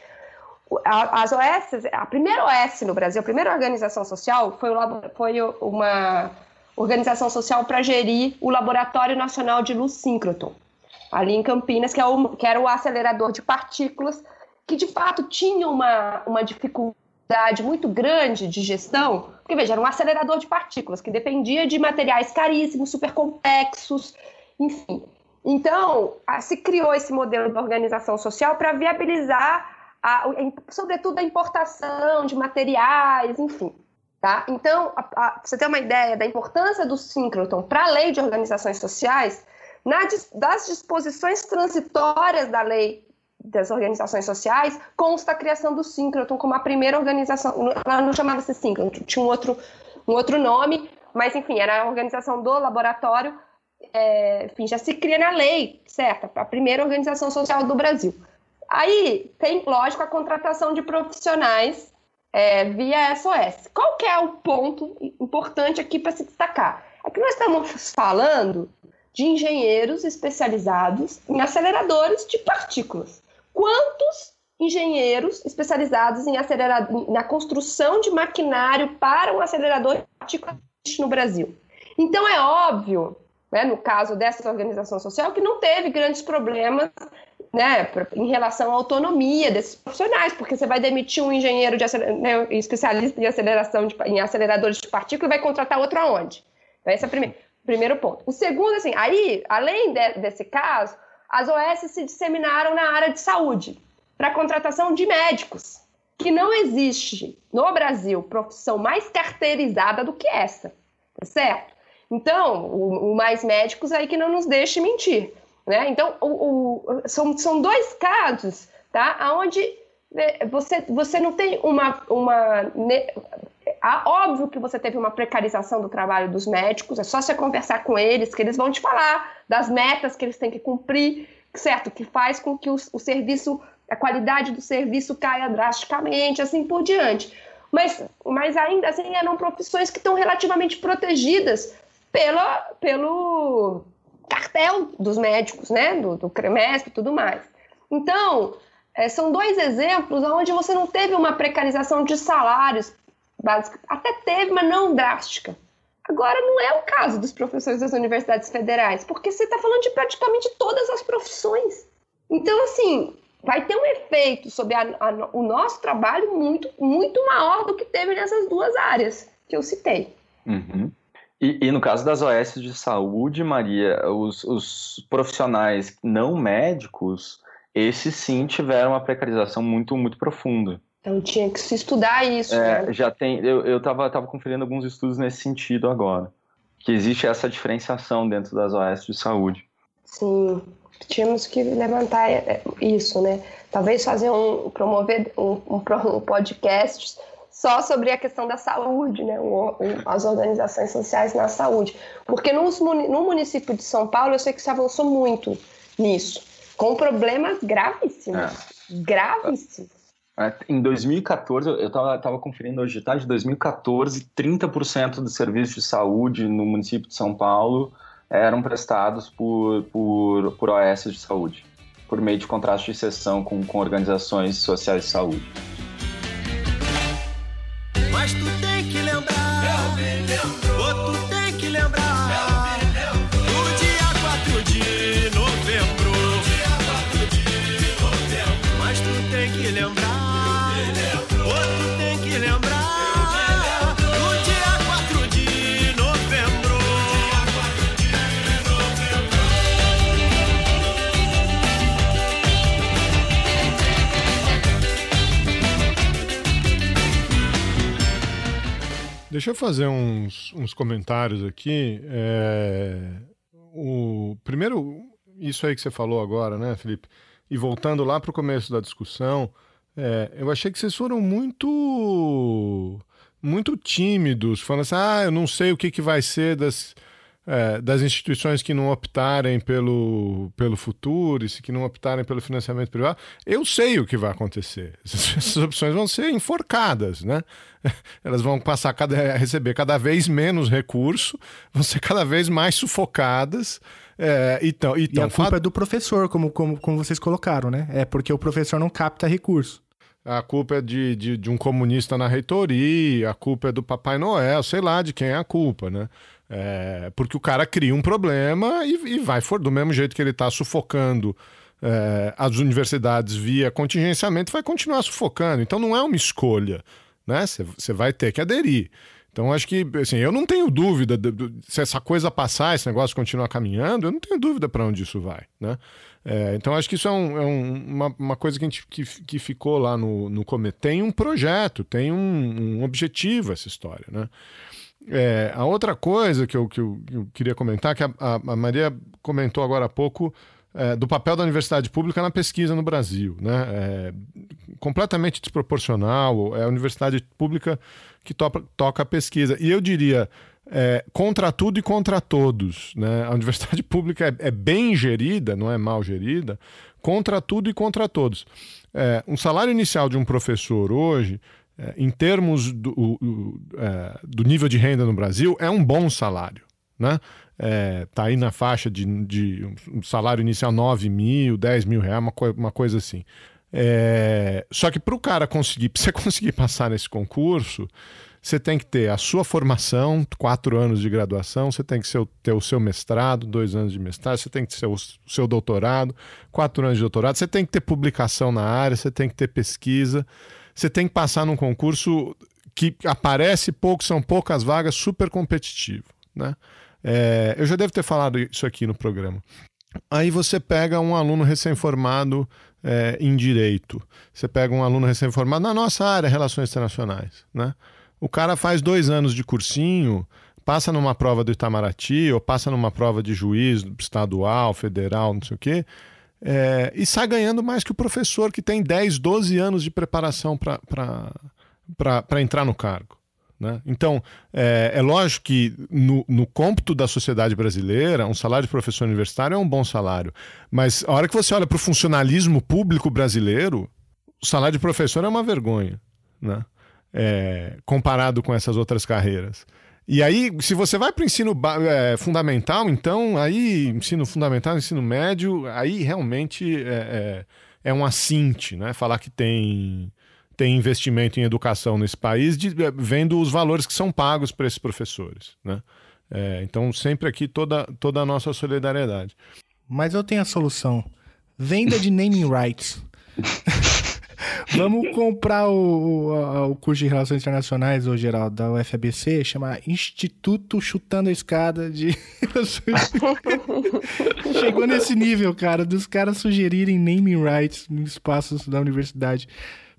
As OS, a primeira OS no Brasil, a primeira organização social foi, foi uma organização social para gerir o Laboratório Nacional de Luz Síncroton, ali em Campinas, que, é o, que era o acelerador de partículas, que de fato tinha uma, uma dificuldade muito grande de gestão, porque veja, era um acelerador de partículas que dependia de materiais caríssimos, super complexos, enfim. Então, se criou esse modelo de organização social para viabilizar, a, sobretudo, a importação de materiais, enfim. Tá? Então, a, a, você ter uma ideia da importância do síncroton para a lei de organizações sociais, na, das disposições transitórias da lei das organizações sociais, consta a criação do síncroton como a primeira organização. Ela não chamava-se síncroton, tinha um outro, um outro nome, mas enfim, era a organização do laboratório. É, enfim, já se cria na lei, certo? A primeira organização social do Brasil. Aí tem, lógico, a contratação de profissionais é, via SOS. Qual que é o ponto importante aqui para se destacar? É que nós estamos falando de engenheiros especializados em aceleradores de partículas. Quantos engenheiros especializados em na construção de maquinário para um acelerador de partículas no Brasil? Então é óbvio, né, no caso dessa organização social, que não teve grandes problemas né, em relação à autonomia desses profissionais, porque você vai demitir um engenheiro de né, especialista em aceleração de, em aceleradores de partículas e vai contratar outro aonde? Então, esse é o primeiro, primeiro ponto. O segundo, assim, aí, além de, desse caso, as OS se disseminaram na área de saúde para contratação de médicos, que não existe no Brasil profissão mais carteirizada do que essa, tá certo? Então, o, o mais médicos aí que não nos deixe mentir. Né? Então, o, o, são, são dois casos tá? onde né, você, você não tem uma. uma né, óbvio que você teve uma precarização do trabalho dos médicos, é só você conversar com eles, que eles vão te falar das metas que eles têm que cumprir, certo? Que faz com que o, o serviço, a qualidade do serviço caia drasticamente, assim por diante. mas, mas ainda assim eram profissões que estão relativamente protegidas pela, pelo cartel dos médicos, né? Do, do CREMESP e tudo mais. Então, é, são dois exemplos onde você não teve uma precarização de salários básicos. Até teve, mas não drástica. Agora, não é o caso dos professores das universidades federais, porque você está falando de praticamente todas as profissões. Então, assim, vai ter um efeito sobre a, a, o nosso trabalho muito, muito maior do que teve nessas duas áreas que eu citei. Uhum. E, e, no caso das OS de saúde, Maria, os, os, profissionais não médicos, esses sim tiveram uma precarização muito, muito profunda. Então tinha que se estudar isso. É, né? Já tem, eu estava tava conferindo alguns estudos nesse sentido agora, que existe essa diferenciação dentro das OS de saúde. Sim, tínhamos que levantar é, isso, né? Talvez fazer um, promover um, um podcast só sobre a questão da saúde, né? as organizações sociais na saúde. Porque nos, no município de São Paulo, eu sei que se avançou muito nisso, com problemas gravíssimos. É. Gravíssimos. É, em 2014, eu estava conferindo hoje de tarde, 2014, 30% dos serviços de saúde no município de São Paulo eram prestados por, por, por OS de saúde, por meio de contratos de cessão com, com organizações sociais de saúde. Deixa eu fazer uns, uns comentários aqui. É, o, primeiro, isso aí que você falou agora, né, Felipe? E voltando lá para o começo da discussão, é, eu achei que vocês foram muito muito tímidos, falando assim, ah, eu não sei o que, que vai ser das, é, das instituições que não optarem pelo, pelo futuro, e que não optarem pelo financiamento privado, eu sei o que vai acontecer. Essas opções vão ser enforcadas, né? Elas vão passar a receber cada vez menos recurso, vão ser cada vez mais sufocadas. É, então, então, e a culpa é do professor, como, como, como vocês colocaram, né? É porque o professor não capta recurso. A culpa é de, de, de, um comunista na reitoria, a culpa é do Papai Noel, sei lá de quem é a culpa, né? É, porque o cara cria um problema e, e vai for do mesmo jeito que ele está sufocando é, as universidades via contingenciamento, vai continuar sufocando. Então não é uma escolha, né? Você vai ter que aderir. Então acho que assim, eu não tenho dúvida de, de, se essa coisa passar, esse negócio continuar caminhando, eu não tenho dúvida para onde isso vai, né? É, então acho que isso é, um, é um, uma, uma, coisa que, gente, que, que ficou lá no, no começo. Tem um projeto, tem um, um objetivo essa história, né? É, a outra coisa que eu, que eu, eu queria comentar, que a, a, Maria comentou agora há pouco, é, do papel da universidade pública na pesquisa no Brasil. Né? É, completamente desproporcional, é a universidade pública que toca a pesquisa. E eu diria, é, contra tudo e contra todos. Né? A universidade pública é, é, bem gerida, não é mal gerida, contra tudo e contra todos. É, um salário inicial de um professor hoje em termos do, o, é, do nível de renda no Brasil, é um bom salário. Né? É, tá aí na faixa de, de um salário inicial 9 mil, 10 mil reais, uma, co uma coisa assim. É, só que para o cara conseguir, para você conseguir passar nesse concurso, você tem que ter a sua formação, quatro anos de graduação, você tem que ter o seu mestrado, dois anos de mestrado, você tem que ter o seu doutorado, quatro anos de doutorado, você tem que ter publicação na área, você tem que ter pesquisa você tem que passar num concurso que aparece pouco, são poucas vagas, super competitivo. Né? É, eu já devo ter falado isso aqui no programa. Aí você pega um aluno recém-formado é, em direito, você pega um aluno recém-formado na nossa área, relações internacionais. Né? O cara faz dois anos de cursinho, passa numa prova do Itamaraty ou passa numa prova de juiz estadual, federal, não sei o quê é, e sai ganhando mais que o professor que tem 10, 12 anos de preparação para entrar no cargo. Né? Então, é, é, lógico que no, no cômputo da sociedade brasileira, um salário de professor universitário é um bom salário. Mas a hora que você olha para o funcionalismo público brasileiro, o salário de professor é uma vergonha. Né? é, comparado com essas outras carreiras. E aí, se você vai para o ensino é, fundamental, então, aí, ensino fundamental, ensino médio, aí realmente é, é, é um assinte, né? Falar que tem, tem investimento em educação nesse país, de, é, vendo os valores que são pagos para esses professores, né? É, então, sempre aqui toda, toda a nossa solidariedade. Mas eu tenho a solução. Venda de naming rights. Vamos comprar o, o, o, curso de Relações Internacionais, o geral, da UFABC, chama Instituto Chutando a Escada de Chegou nesse nível, cara, dos caras sugerirem naming rights em espaços da universidade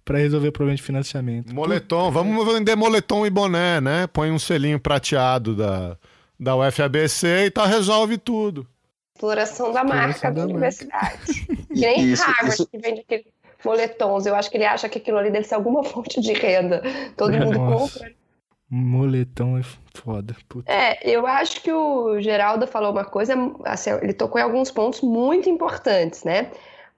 para resolver o problema de financiamento. Moletom, vamos vender moletom e boné, né? Põe um selinho prateado da, da UFABC e tá, resolve tudo. Exploração da marca da, da universidade. Que nem Harvard, isso... que vende aquele moletons. Eu acho que ele acha que aquilo ali deve ser alguma fonte de renda. Todo mundo Nossa. compra. Moletom é foda. Puta. É, eu acho que o Geraldo falou uma coisa, assim, ele tocou em alguns pontos muito importantes, né?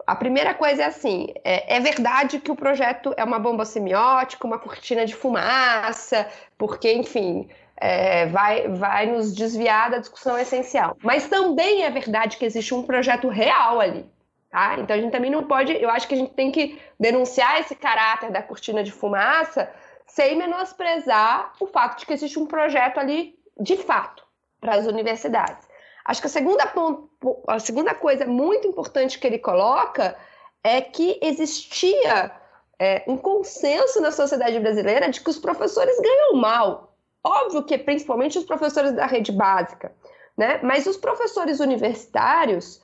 A primeira coisa é assim: é, é, verdade que o projeto é uma bomba semiótica, uma cortina de fumaça, porque, enfim, é, vai, vai nos desviar da discussão essencial. Mas também é verdade que existe um projeto real ali. Tá? Então a gente também não pode, eu acho que a gente tem que denunciar esse caráter da cortina de fumaça sem menosprezar o fato de que existe um projeto ali de fato para as universidades. Acho que a segunda, ponto, a segunda coisa muito importante que ele coloca é que existia é, um consenso na sociedade brasileira de que os professores ganham mal. Óbvio que principalmente os professores da rede básica, né? mas os professores universitários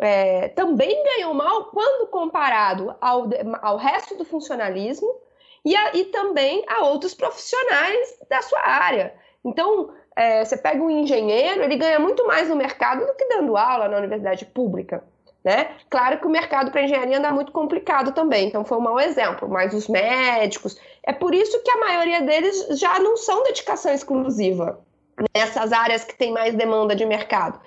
é, também ganhou mal quando comparado ao, ao resto do funcionalismo e, a, e também a outros profissionais da sua área. Então, é, você pega um engenheiro, ele ganha muito mais no mercado do que dando aula na universidade pública. Né? Claro que o mercado para engenharia anda muito complicado também, então foi um mau exemplo, mas os médicos, é por isso que a maioria deles já não são dedicação exclusiva nessas áreas que tem mais demanda de mercado.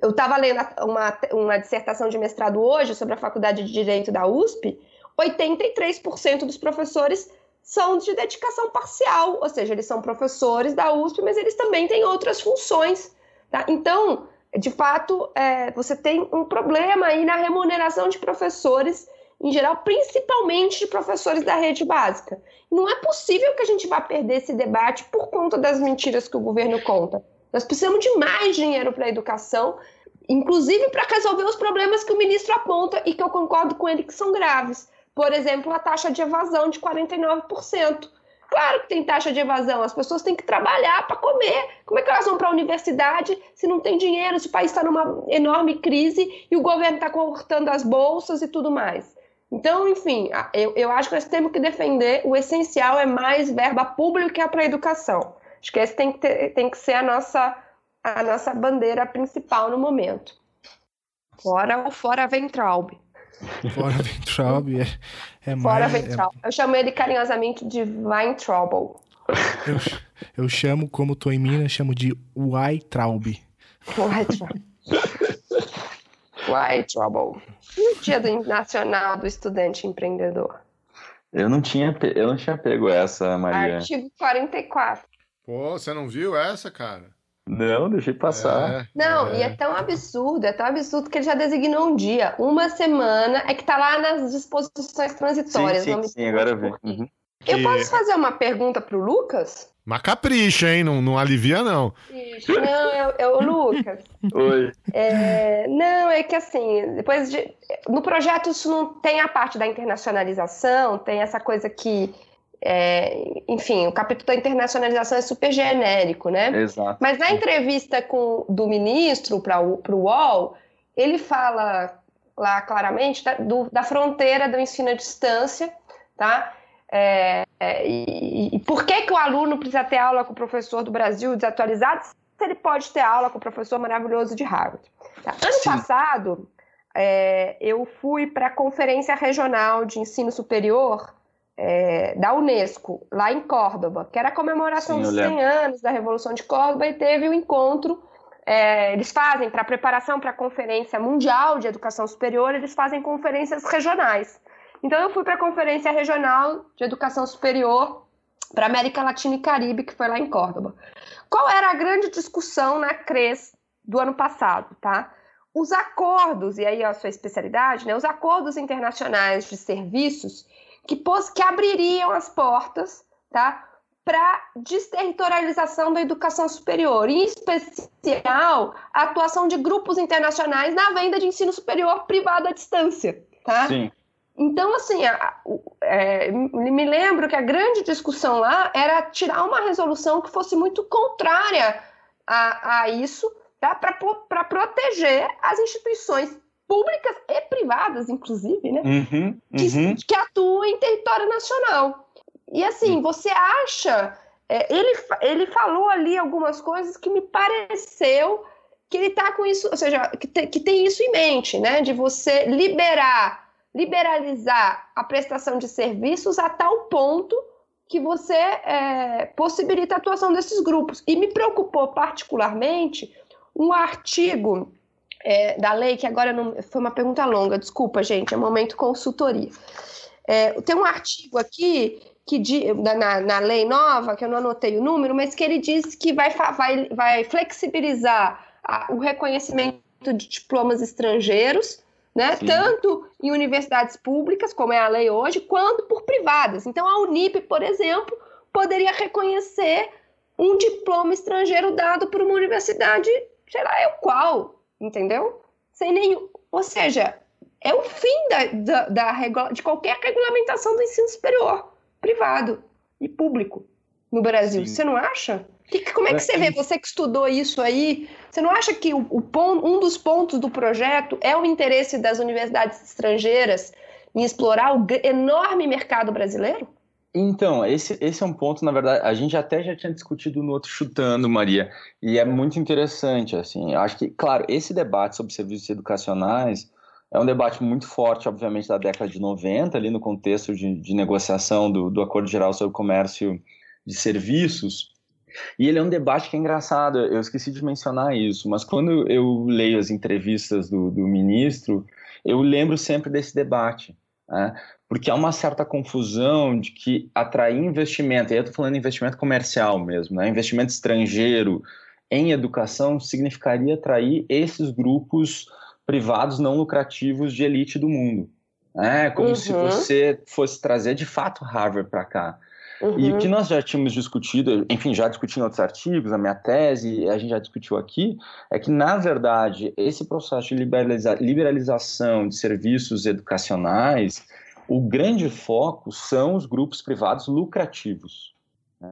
Eu estava lendo uma, uma dissertação de mestrado hoje sobre a Faculdade de Direito da USP. 83% dos professores são de dedicação parcial, ou seja, eles são professores da USP, mas eles também têm outras funções. Tá? Então, de fato, é, você tem um problema aí na remuneração de professores em geral, principalmente de professores da rede básica. Não é possível que a gente vá perder esse debate por conta das mentiras que o governo conta. Nós precisamos de mais dinheiro para a educação, inclusive para resolver os problemas que o ministro aponta e que eu concordo com ele que são graves. Por exemplo, a taxa de evasão de 49%. Claro que tem taxa de evasão, as pessoas têm que trabalhar para comer. Como é que elas vão para a universidade se não tem dinheiro, se o país está numa enorme crise e o governo está cortando as bolsas e tudo mais? Então, enfim, eu, eu acho que nós temos que defender o essencial é mais verba pública para a educação. Acho que esse tem que, ter, tem que ser a nossa, a nossa bandeira principal no momento. Fora o Fora Ventraub. Fora Ventraub é, é Fora mais... Ventraub. É... Eu chamo ele carinhosamente de Weintraub. Eu, eu chamo, como estou em Minas, chamo de Weintraub. Weintraub. Weintraub. E o Dia do Nacional do Estudante Empreendedor? Eu não tinha, eu não tinha pego essa, Maria. Artigo 44. Pô, você não viu essa, cara? Não, deixei passar. É, não, é. e é tão absurdo, é tão absurdo que ele já designou um dia, uma semana, é que tá lá nas disposições transitórias. Sim, sim, sim agora eu vi. Uhum. Eu que... posso fazer uma pergunta pro Lucas? Mas capricha, hein? Não, não alivia, não. Não, é, é o Lucas. Oi. É, não, é que assim, depois de. No projeto isso não tem a parte da internacionalização, tem essa coisa que é, enfim, o capítulo da internacionalização é super genérico, né? Exato. Mas na entrevista com, do ministro para o UOL, ele fala lá claramente da, do, da fronteira do ensino à distância, tá? É, é, e, e, por que, que o aluno precisa ter aula com o professor do Brasil desatualizado se ele pode ter aula com o professor maravilhoso de Harvard? Tá? Ano Sim. passado, é, eu fui para a Conferência Regional de Ensino Superior é, da Unesco, lá em Córdoba, que era a comemoração Sim, dos 100 anos da Revolução de Córdoba, e teve o um encontro. É, eles fazem, para preparação para a Conferência Mundial de Educação Superior, eles fazem conferências regionais. Então, eu fui para a Conferência Regional de Educação Superior para América Latina e Caribe, que foi lá em Córdoba. Qual era a grande discussão na CRES do ano passado, tá? Os acordos, e aí a sua especialidade, né? Os acordos internacionais de serviços que, pos, que abririam as portas, tá? Para desterritorialização da educação superior, em especial a atuação de grupos internacionais na venda de ensino superior privado à distância, tá? Sim. Então, assim, a, é, me lembro que a grande discussão lá era tirar uma resolução que fosse muito contrária a, a isso, tá? para proteger as instituições públicas e privadas, inclusive, né? Uhum, uhum. Que, que, atuam em território nacional. E assim, você acha. É, ele, ele falou ali algumas coisas que me pareceu que ele está com isso, ou seja, que, te, que tem isso em mente, né? De você liberar liberalizar a prestação de serviços a tal ponto que você é, possibilita a atuação desses grupos. E me preocupou particularmente um artigo é, da lei, que agora não, foi uma pergunta longa, desculpa, gente, é momento consultoria. É, tem um artigo aqui que na, na, lei nova, que eu não anotei o número, mas que ele diz que vai, vai, vai flexibilizar a, o reconhecimento de diplomas estrangeiros né? Tanto em universidades públicas, como é a lei hoje, quanto por privadas. Então, a Unip, por exemplo, poderia reconhecer um diploma estrangeiro dado por uma universidade, sei lá, é o qual, entendeu? Sem nenhum. Ou seja, é o fim da, da, da, de qualquer regulamentação do ensino superior, privado e público no Brasil. Sim. Você não acha? Que, como é que é, você vê, você que estudou isso aí, você não acha que o, o um dos pontos do projeto é o interesse das universidades estrangeiras em explorar o enorme mercado brasileiro? Então, esse, esse é um ponto, na verdade, a gente até já tinha discutido no outro Chutando, Maria, e é muito interessante, assim, acho que, claro, esse debate sobre serviços educacionais é um debate muito forte, obviamente, da década de 90, ali no contexto de, de negociação do, do Acordo Geral sobre o Comércio de Serviços, e ele é um debate que é engraçado, eu esqueci de mencionar isso, mas quando eu leio as entrevistas do, do ministro, eu lembro sempre desse debate, né? Porque há uma certa confusão de que atrair investimento, e eu estou falando investimento comercial mesmo, né? investimento estrangeiro em educação significaria atrair esses grupos privados não lucrativos de elite do mundo. É como uhum. se você fosse trazer de fato Harvard para cá. Uhum. E o que uhum. nós já tínhamos discutido, enfim, já discuti em outros artigos, a minha tese, a gente já discutiu aqui, é que, na verdade, esse processo de liberaliza liberalização de serviços educacionais, o grande foco são os grupos privados lucrativos.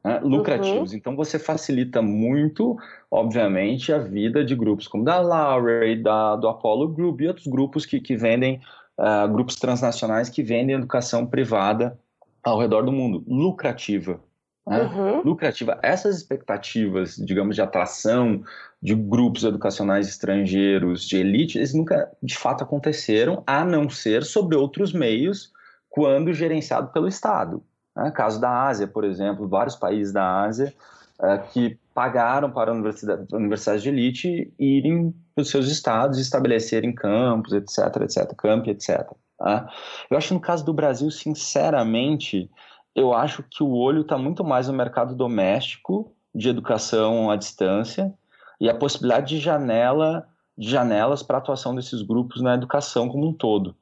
Né? lucrativos. Uhum. Então você facilita muito, obviamente, a vida de grupos como da Lowry, da, do Apollo Group e outros grupos que, que vendem, uh, grupos transnacionais que vendem educação privada ao redor do mundo, lucrativa. Né? Uhum. Lucrativa. Essas expectativas, digamos, de atração de grupos educacionais estrangeiros, de elite, eles nunca de fato aconteceram, a não ser sobre outros meios, quando gerenciado pelo Estado. Né? Caso da Ásia, por exemplo, vários países da Ásia uh, que pagaram para universidade, universidades de elite irem para os seus estados e estabelecerem campos, etc, etc, campi, etc. Tá? Eu acho que no caso do Brasil, sinceramente, eu acho que o olho está muito mais no mercado doméstico de educação à distância e a possibilidade de janela de janelas para a atuação desses grupos na educação como um todo.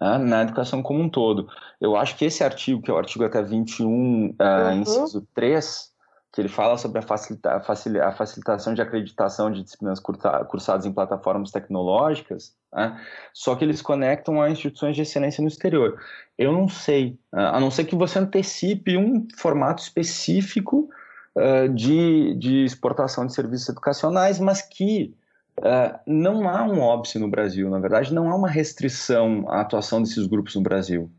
Né? Na educação como um todo. Eu acho que esse artigo, que é o artigo até 21, uh, uhum. inciso 3, que ele fala sobre a, facilita a facilitação de acreditação de disciplinas cursadas em plataformas tecnológicas, né? só que eles conectam a instituições de excelência no exterior. Eu não sei, né? a não ser que você antecipe um formato específico uh, de, de exportação de serviços educacionais, mas que uh, não há um óbice no Brasil, na verdade, não há uma restrição à atuação desses grupos no Brasil.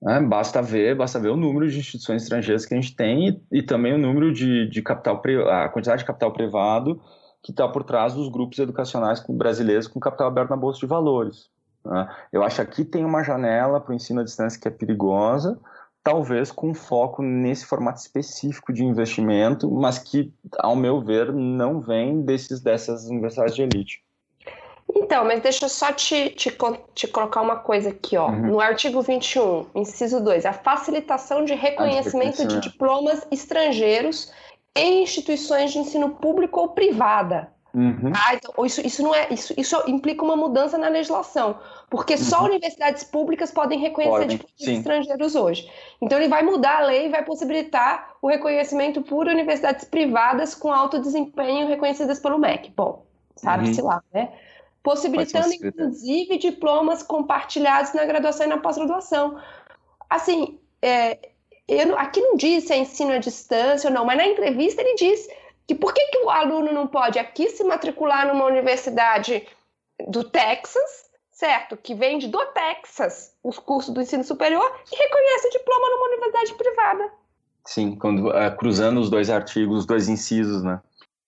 Né? Basta ver, basta ver o número de instituições estrangeiras que a gente tem e, e também o número de, de capital, a quantidade de capital privado que está por trás dos grupos educacionais brasileiros com capital aberto na bolsa de valores. Né? Eu acho que aqui tem uma janela para o ensino à distância que é perigosa, talvez com foco nesse formato específico de investimento, mas que, ao meu ver, não vem desses dessas universidades de elite. Então, mas deixa eu só te, te, te colocar uma coisa aqui, ó. Uhum. No artigo 21, inciso 2, a facilitação de reconhecimento de diplomas estrangeiros em instituições de ensino público ou privada. Uhum. Ah, então, isso, isso não é. Isso, isso implica uma mudança na legislação. Porque só uhum. universidades públicas podem reconhecer diplomas estrangeiros hoje. Então ele vai mudar a lei e vai possibilitar o reconhecimento por universidades privadas com alto desempenho reconhecidas pelo MEC. Bom, sabe-se uhum. lá, né? possibilitando inclusive diplomas compartilhados na graduação e na pós-graduação. Assim, é, eu, aqui não diz se é ensino à distância ou não, mas na entrevista ele diz que por que, que o aluno não pode aqui se matricular numa universidade do Texas, certo? Que vende do Texas os cursos do ensino superior e reconhece o diploma numa universidade privada. Sim, quando, uh, cruzando os dois artigos, os dois incisos, né?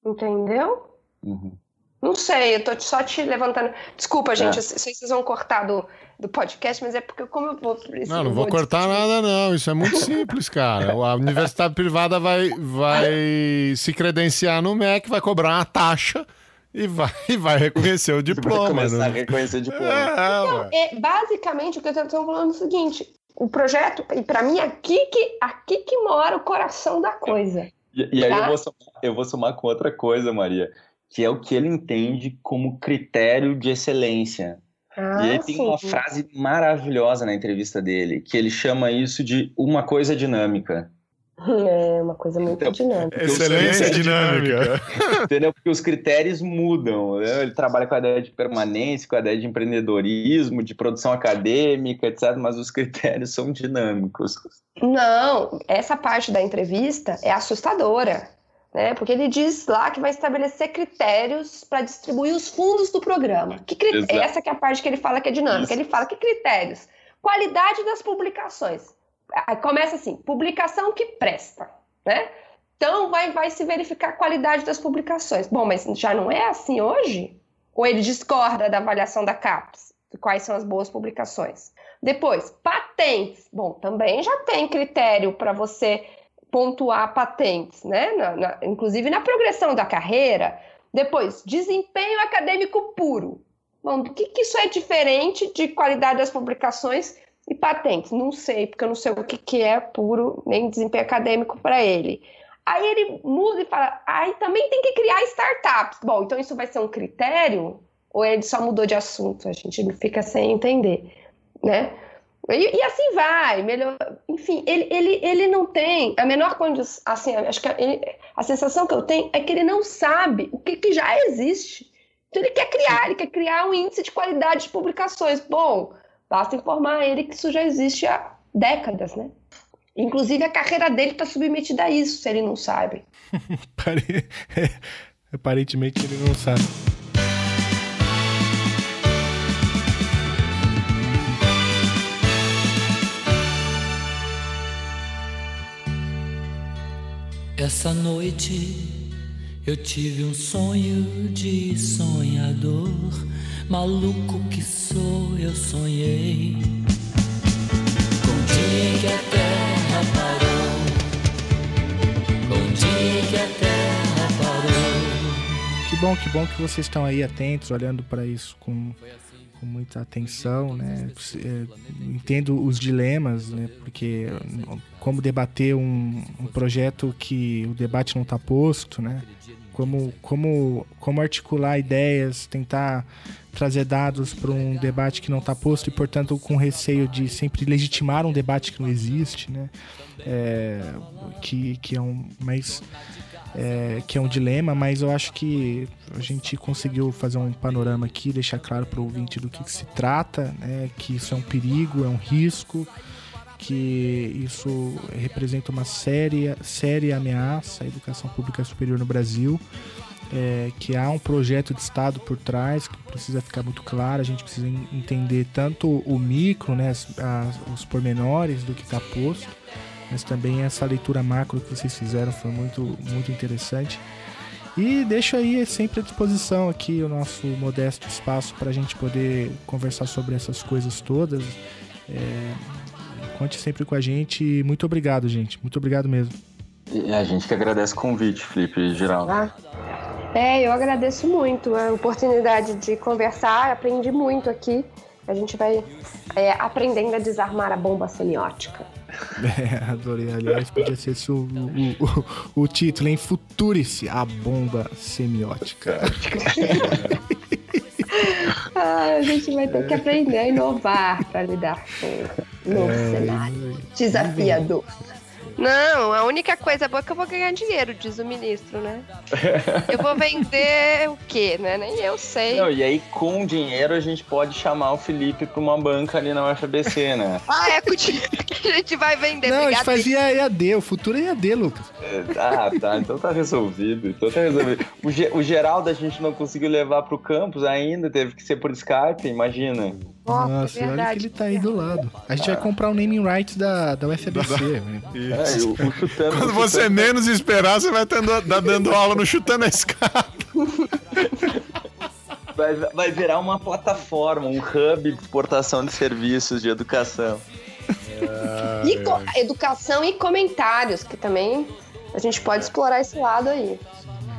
Entendeu? Uhum. Não sei, eu tô só te levantando. Desculpa, é. gente, é. eu sei que vocês vão cortar do, do podcast, mas é porque como eu vou. Não, não vou, vou cortar nada, não. Isso é muito simples, cara. A universidade privada vai, vai se credenciar no MEC, vai cobrar uma taxa e vai, vai reconhecer o diploma. Vai começar não... a reconhecer o diploma. É, então, é, basicamente, o que eu estou falando é o seguinte: o projeto, e para mim, aqui que, aqui que mora o coração da coisa. E, e tá? aí eu vou, somar, eu vou somar com outra coisa, Maria que é o que ele entende como critério de excelência. Ah, e ele tem uma frase maravilhosa na entrevista dele, que ele chama isso de uma coisa dinâmica. É uma coisa muito então, dinâmica. Excelência dinâmica. Entendeu? Porque os critérios mudam. Né? Ele trabalha com a ideia de permanência, com a ideia de empreendedorismo, de produção acadêmica, etc. Mas os critérios são dinâmicos. Não, essa parte da entrevista é assustadora né? Porque ele diz lá que vai estabelecer critérios para distribuir os fundos do programa. Que crit... Essa que é a parte que ele fala que é dinâmica. Isso. Ele fala que critérios? Qualidade das publicações. Aí começa assim, publicação que presta, né? Então vai, vai se verificar a qualidade das publicações. Bom, mas já não é assim hoje? Ou ele discorda da avaliação da CAPES? Quais são as boas publicações? Depois, patentes. Bom, também já tem critério para você pontuar patentes, né? Na, na, inclusive na progressão da carreira. Depois, desempenho acadêmico puro. Bom, do que, que isso é diferente de qualidade das publicações e patentes? Não sei, porque eu não sei o que, que é puro, nem desempenho acadêmico para ele. Aí ele muda e fala, aí também tem que criar startups. Bom, então isso vai ser um critério? Ou ele só mudou de assunto? A gente fica sem entender, né? E, e, assim vai, melhor. Enfim, ele, ele, ele não tem a menor condição. Assim, acho que a, ele, a sensação que eu tenho é que ele não sabe o que, que já existe. Então ele quer criar, ele quer criar um índice de qualidade de publicações. Bom, basta informar ele que isso já existe há décadas, né? Inclusive a carreira dele está submetida a isso, se ele não sabe. Aparentemente ele não sabe. Essa noite eu tive um sonho de sonhador, maluco que sou, eu sonhei. Com dia que a terra parou, com dia que a terra parou. Que bom, que bom que vocês estão aí atentos, olhando para isso com com muita atenção, né? Entendo os dilemas, né? Porque como debater um, um projeto que o debate não está posto, né? Como, como, como articular ideias, tentar trazer dados para um debate que não está posto e, portanto, com receio de sempre legitimar um debate que não existe, né? É, que, que é um. Mas é, que é um dilema, mas eu acho que a gente conseguiu fazer um panorama aqui, deixar claro para o ouvinte do que, que, se trata, né, que isso é um perigo, é um risco, que isso representa uma séria, séria ameaça à educação pública superior no Brasil, é, que há um projeto de Estado por trás, que precisa ficar muito claro, a gente precisa entender tanto o micro, né, as, as, os pormenores do que está posto, mas também essa leitura macro que vocês fizeram foi muito, muito interessante. E deixo aí sempre à disposição aqui o nosso modesto espaço para a gente poder conversar sobre essas coisas todas. É, conte sempre com a gente. Muito obrigado, gente. Muito obrigado mesmo. E a gente que agradece o convite, Felipe, geral. Ah. É, eu agradeço muito a oportunidade de conversar, aprendi muito aqui. A gente vai é, aprendendo a desarmar a bomba semiótica. É, adorei. Aliás, podia ser esse o, o, o, o título, hein? Futurice, a bomba semiótica. Ah, a gente vai ter que aprender a inovar para lidar com o novo É, cenário desafiador. Não, a única coisa boa é que eu vou ganhar dinheiro, diz o ministro, né? Eu vou vender o quê, né? Nem eu sei. Não, e aí, com dinheiro, a gente pode chamar o Felipe pra uma banca ali na UFBC, né? Ah, é com o dinheiro que a gente vai vender. Não, a gente fazia EAD, o futuro é EAD, Lucas. Ah, tá. Então tá resolvido. Então tá resolvido. O, Ge- o Geraldo a gente não conseguiu levar pro campus ainda, teve que ser por Skype, imagina. Nossa, olha que ele tá aí do lado. A gente vai comprar o naming rights da, da UFBC. velho. É, o chutando. Quando o você chutando- menos esperar, você vai tando, tá dando aula no chutando a escada. Vai, vai virar uma plataforma, um hub de exportação de serviços de educação. E co- educação e comentários, que também a gente pode explorar esse lado aí.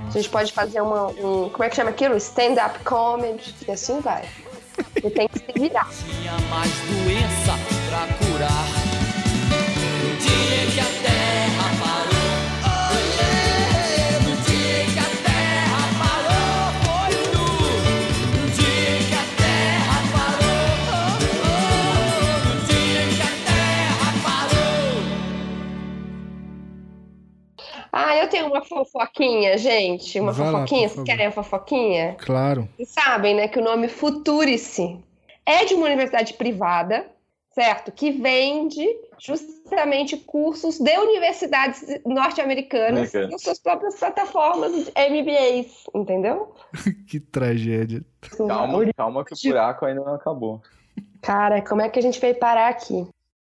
A gente pode fazer uma, um, como é que chama aquilo? Stand-up comedy, e assim vai. E tem que se virar. Tinha mais doença pra curar. No dia que a terra parou. Ah, eu tenho uma fofoquinha, gente. Uma Vai lá, fofoquinha. por Vocês querem a fofoquinha? Claro. Vocês sabem, né, que o nome Futurice é de uma universidade privada, certo? Que vende justamente cursos de universidades norte-americanas Americanas. com suas próprias plataformas de MBAs, entendeu? Que tragédia. Calma, calma que o buraco ainda não acabou. Cara, como é que a gente veio parar aqui?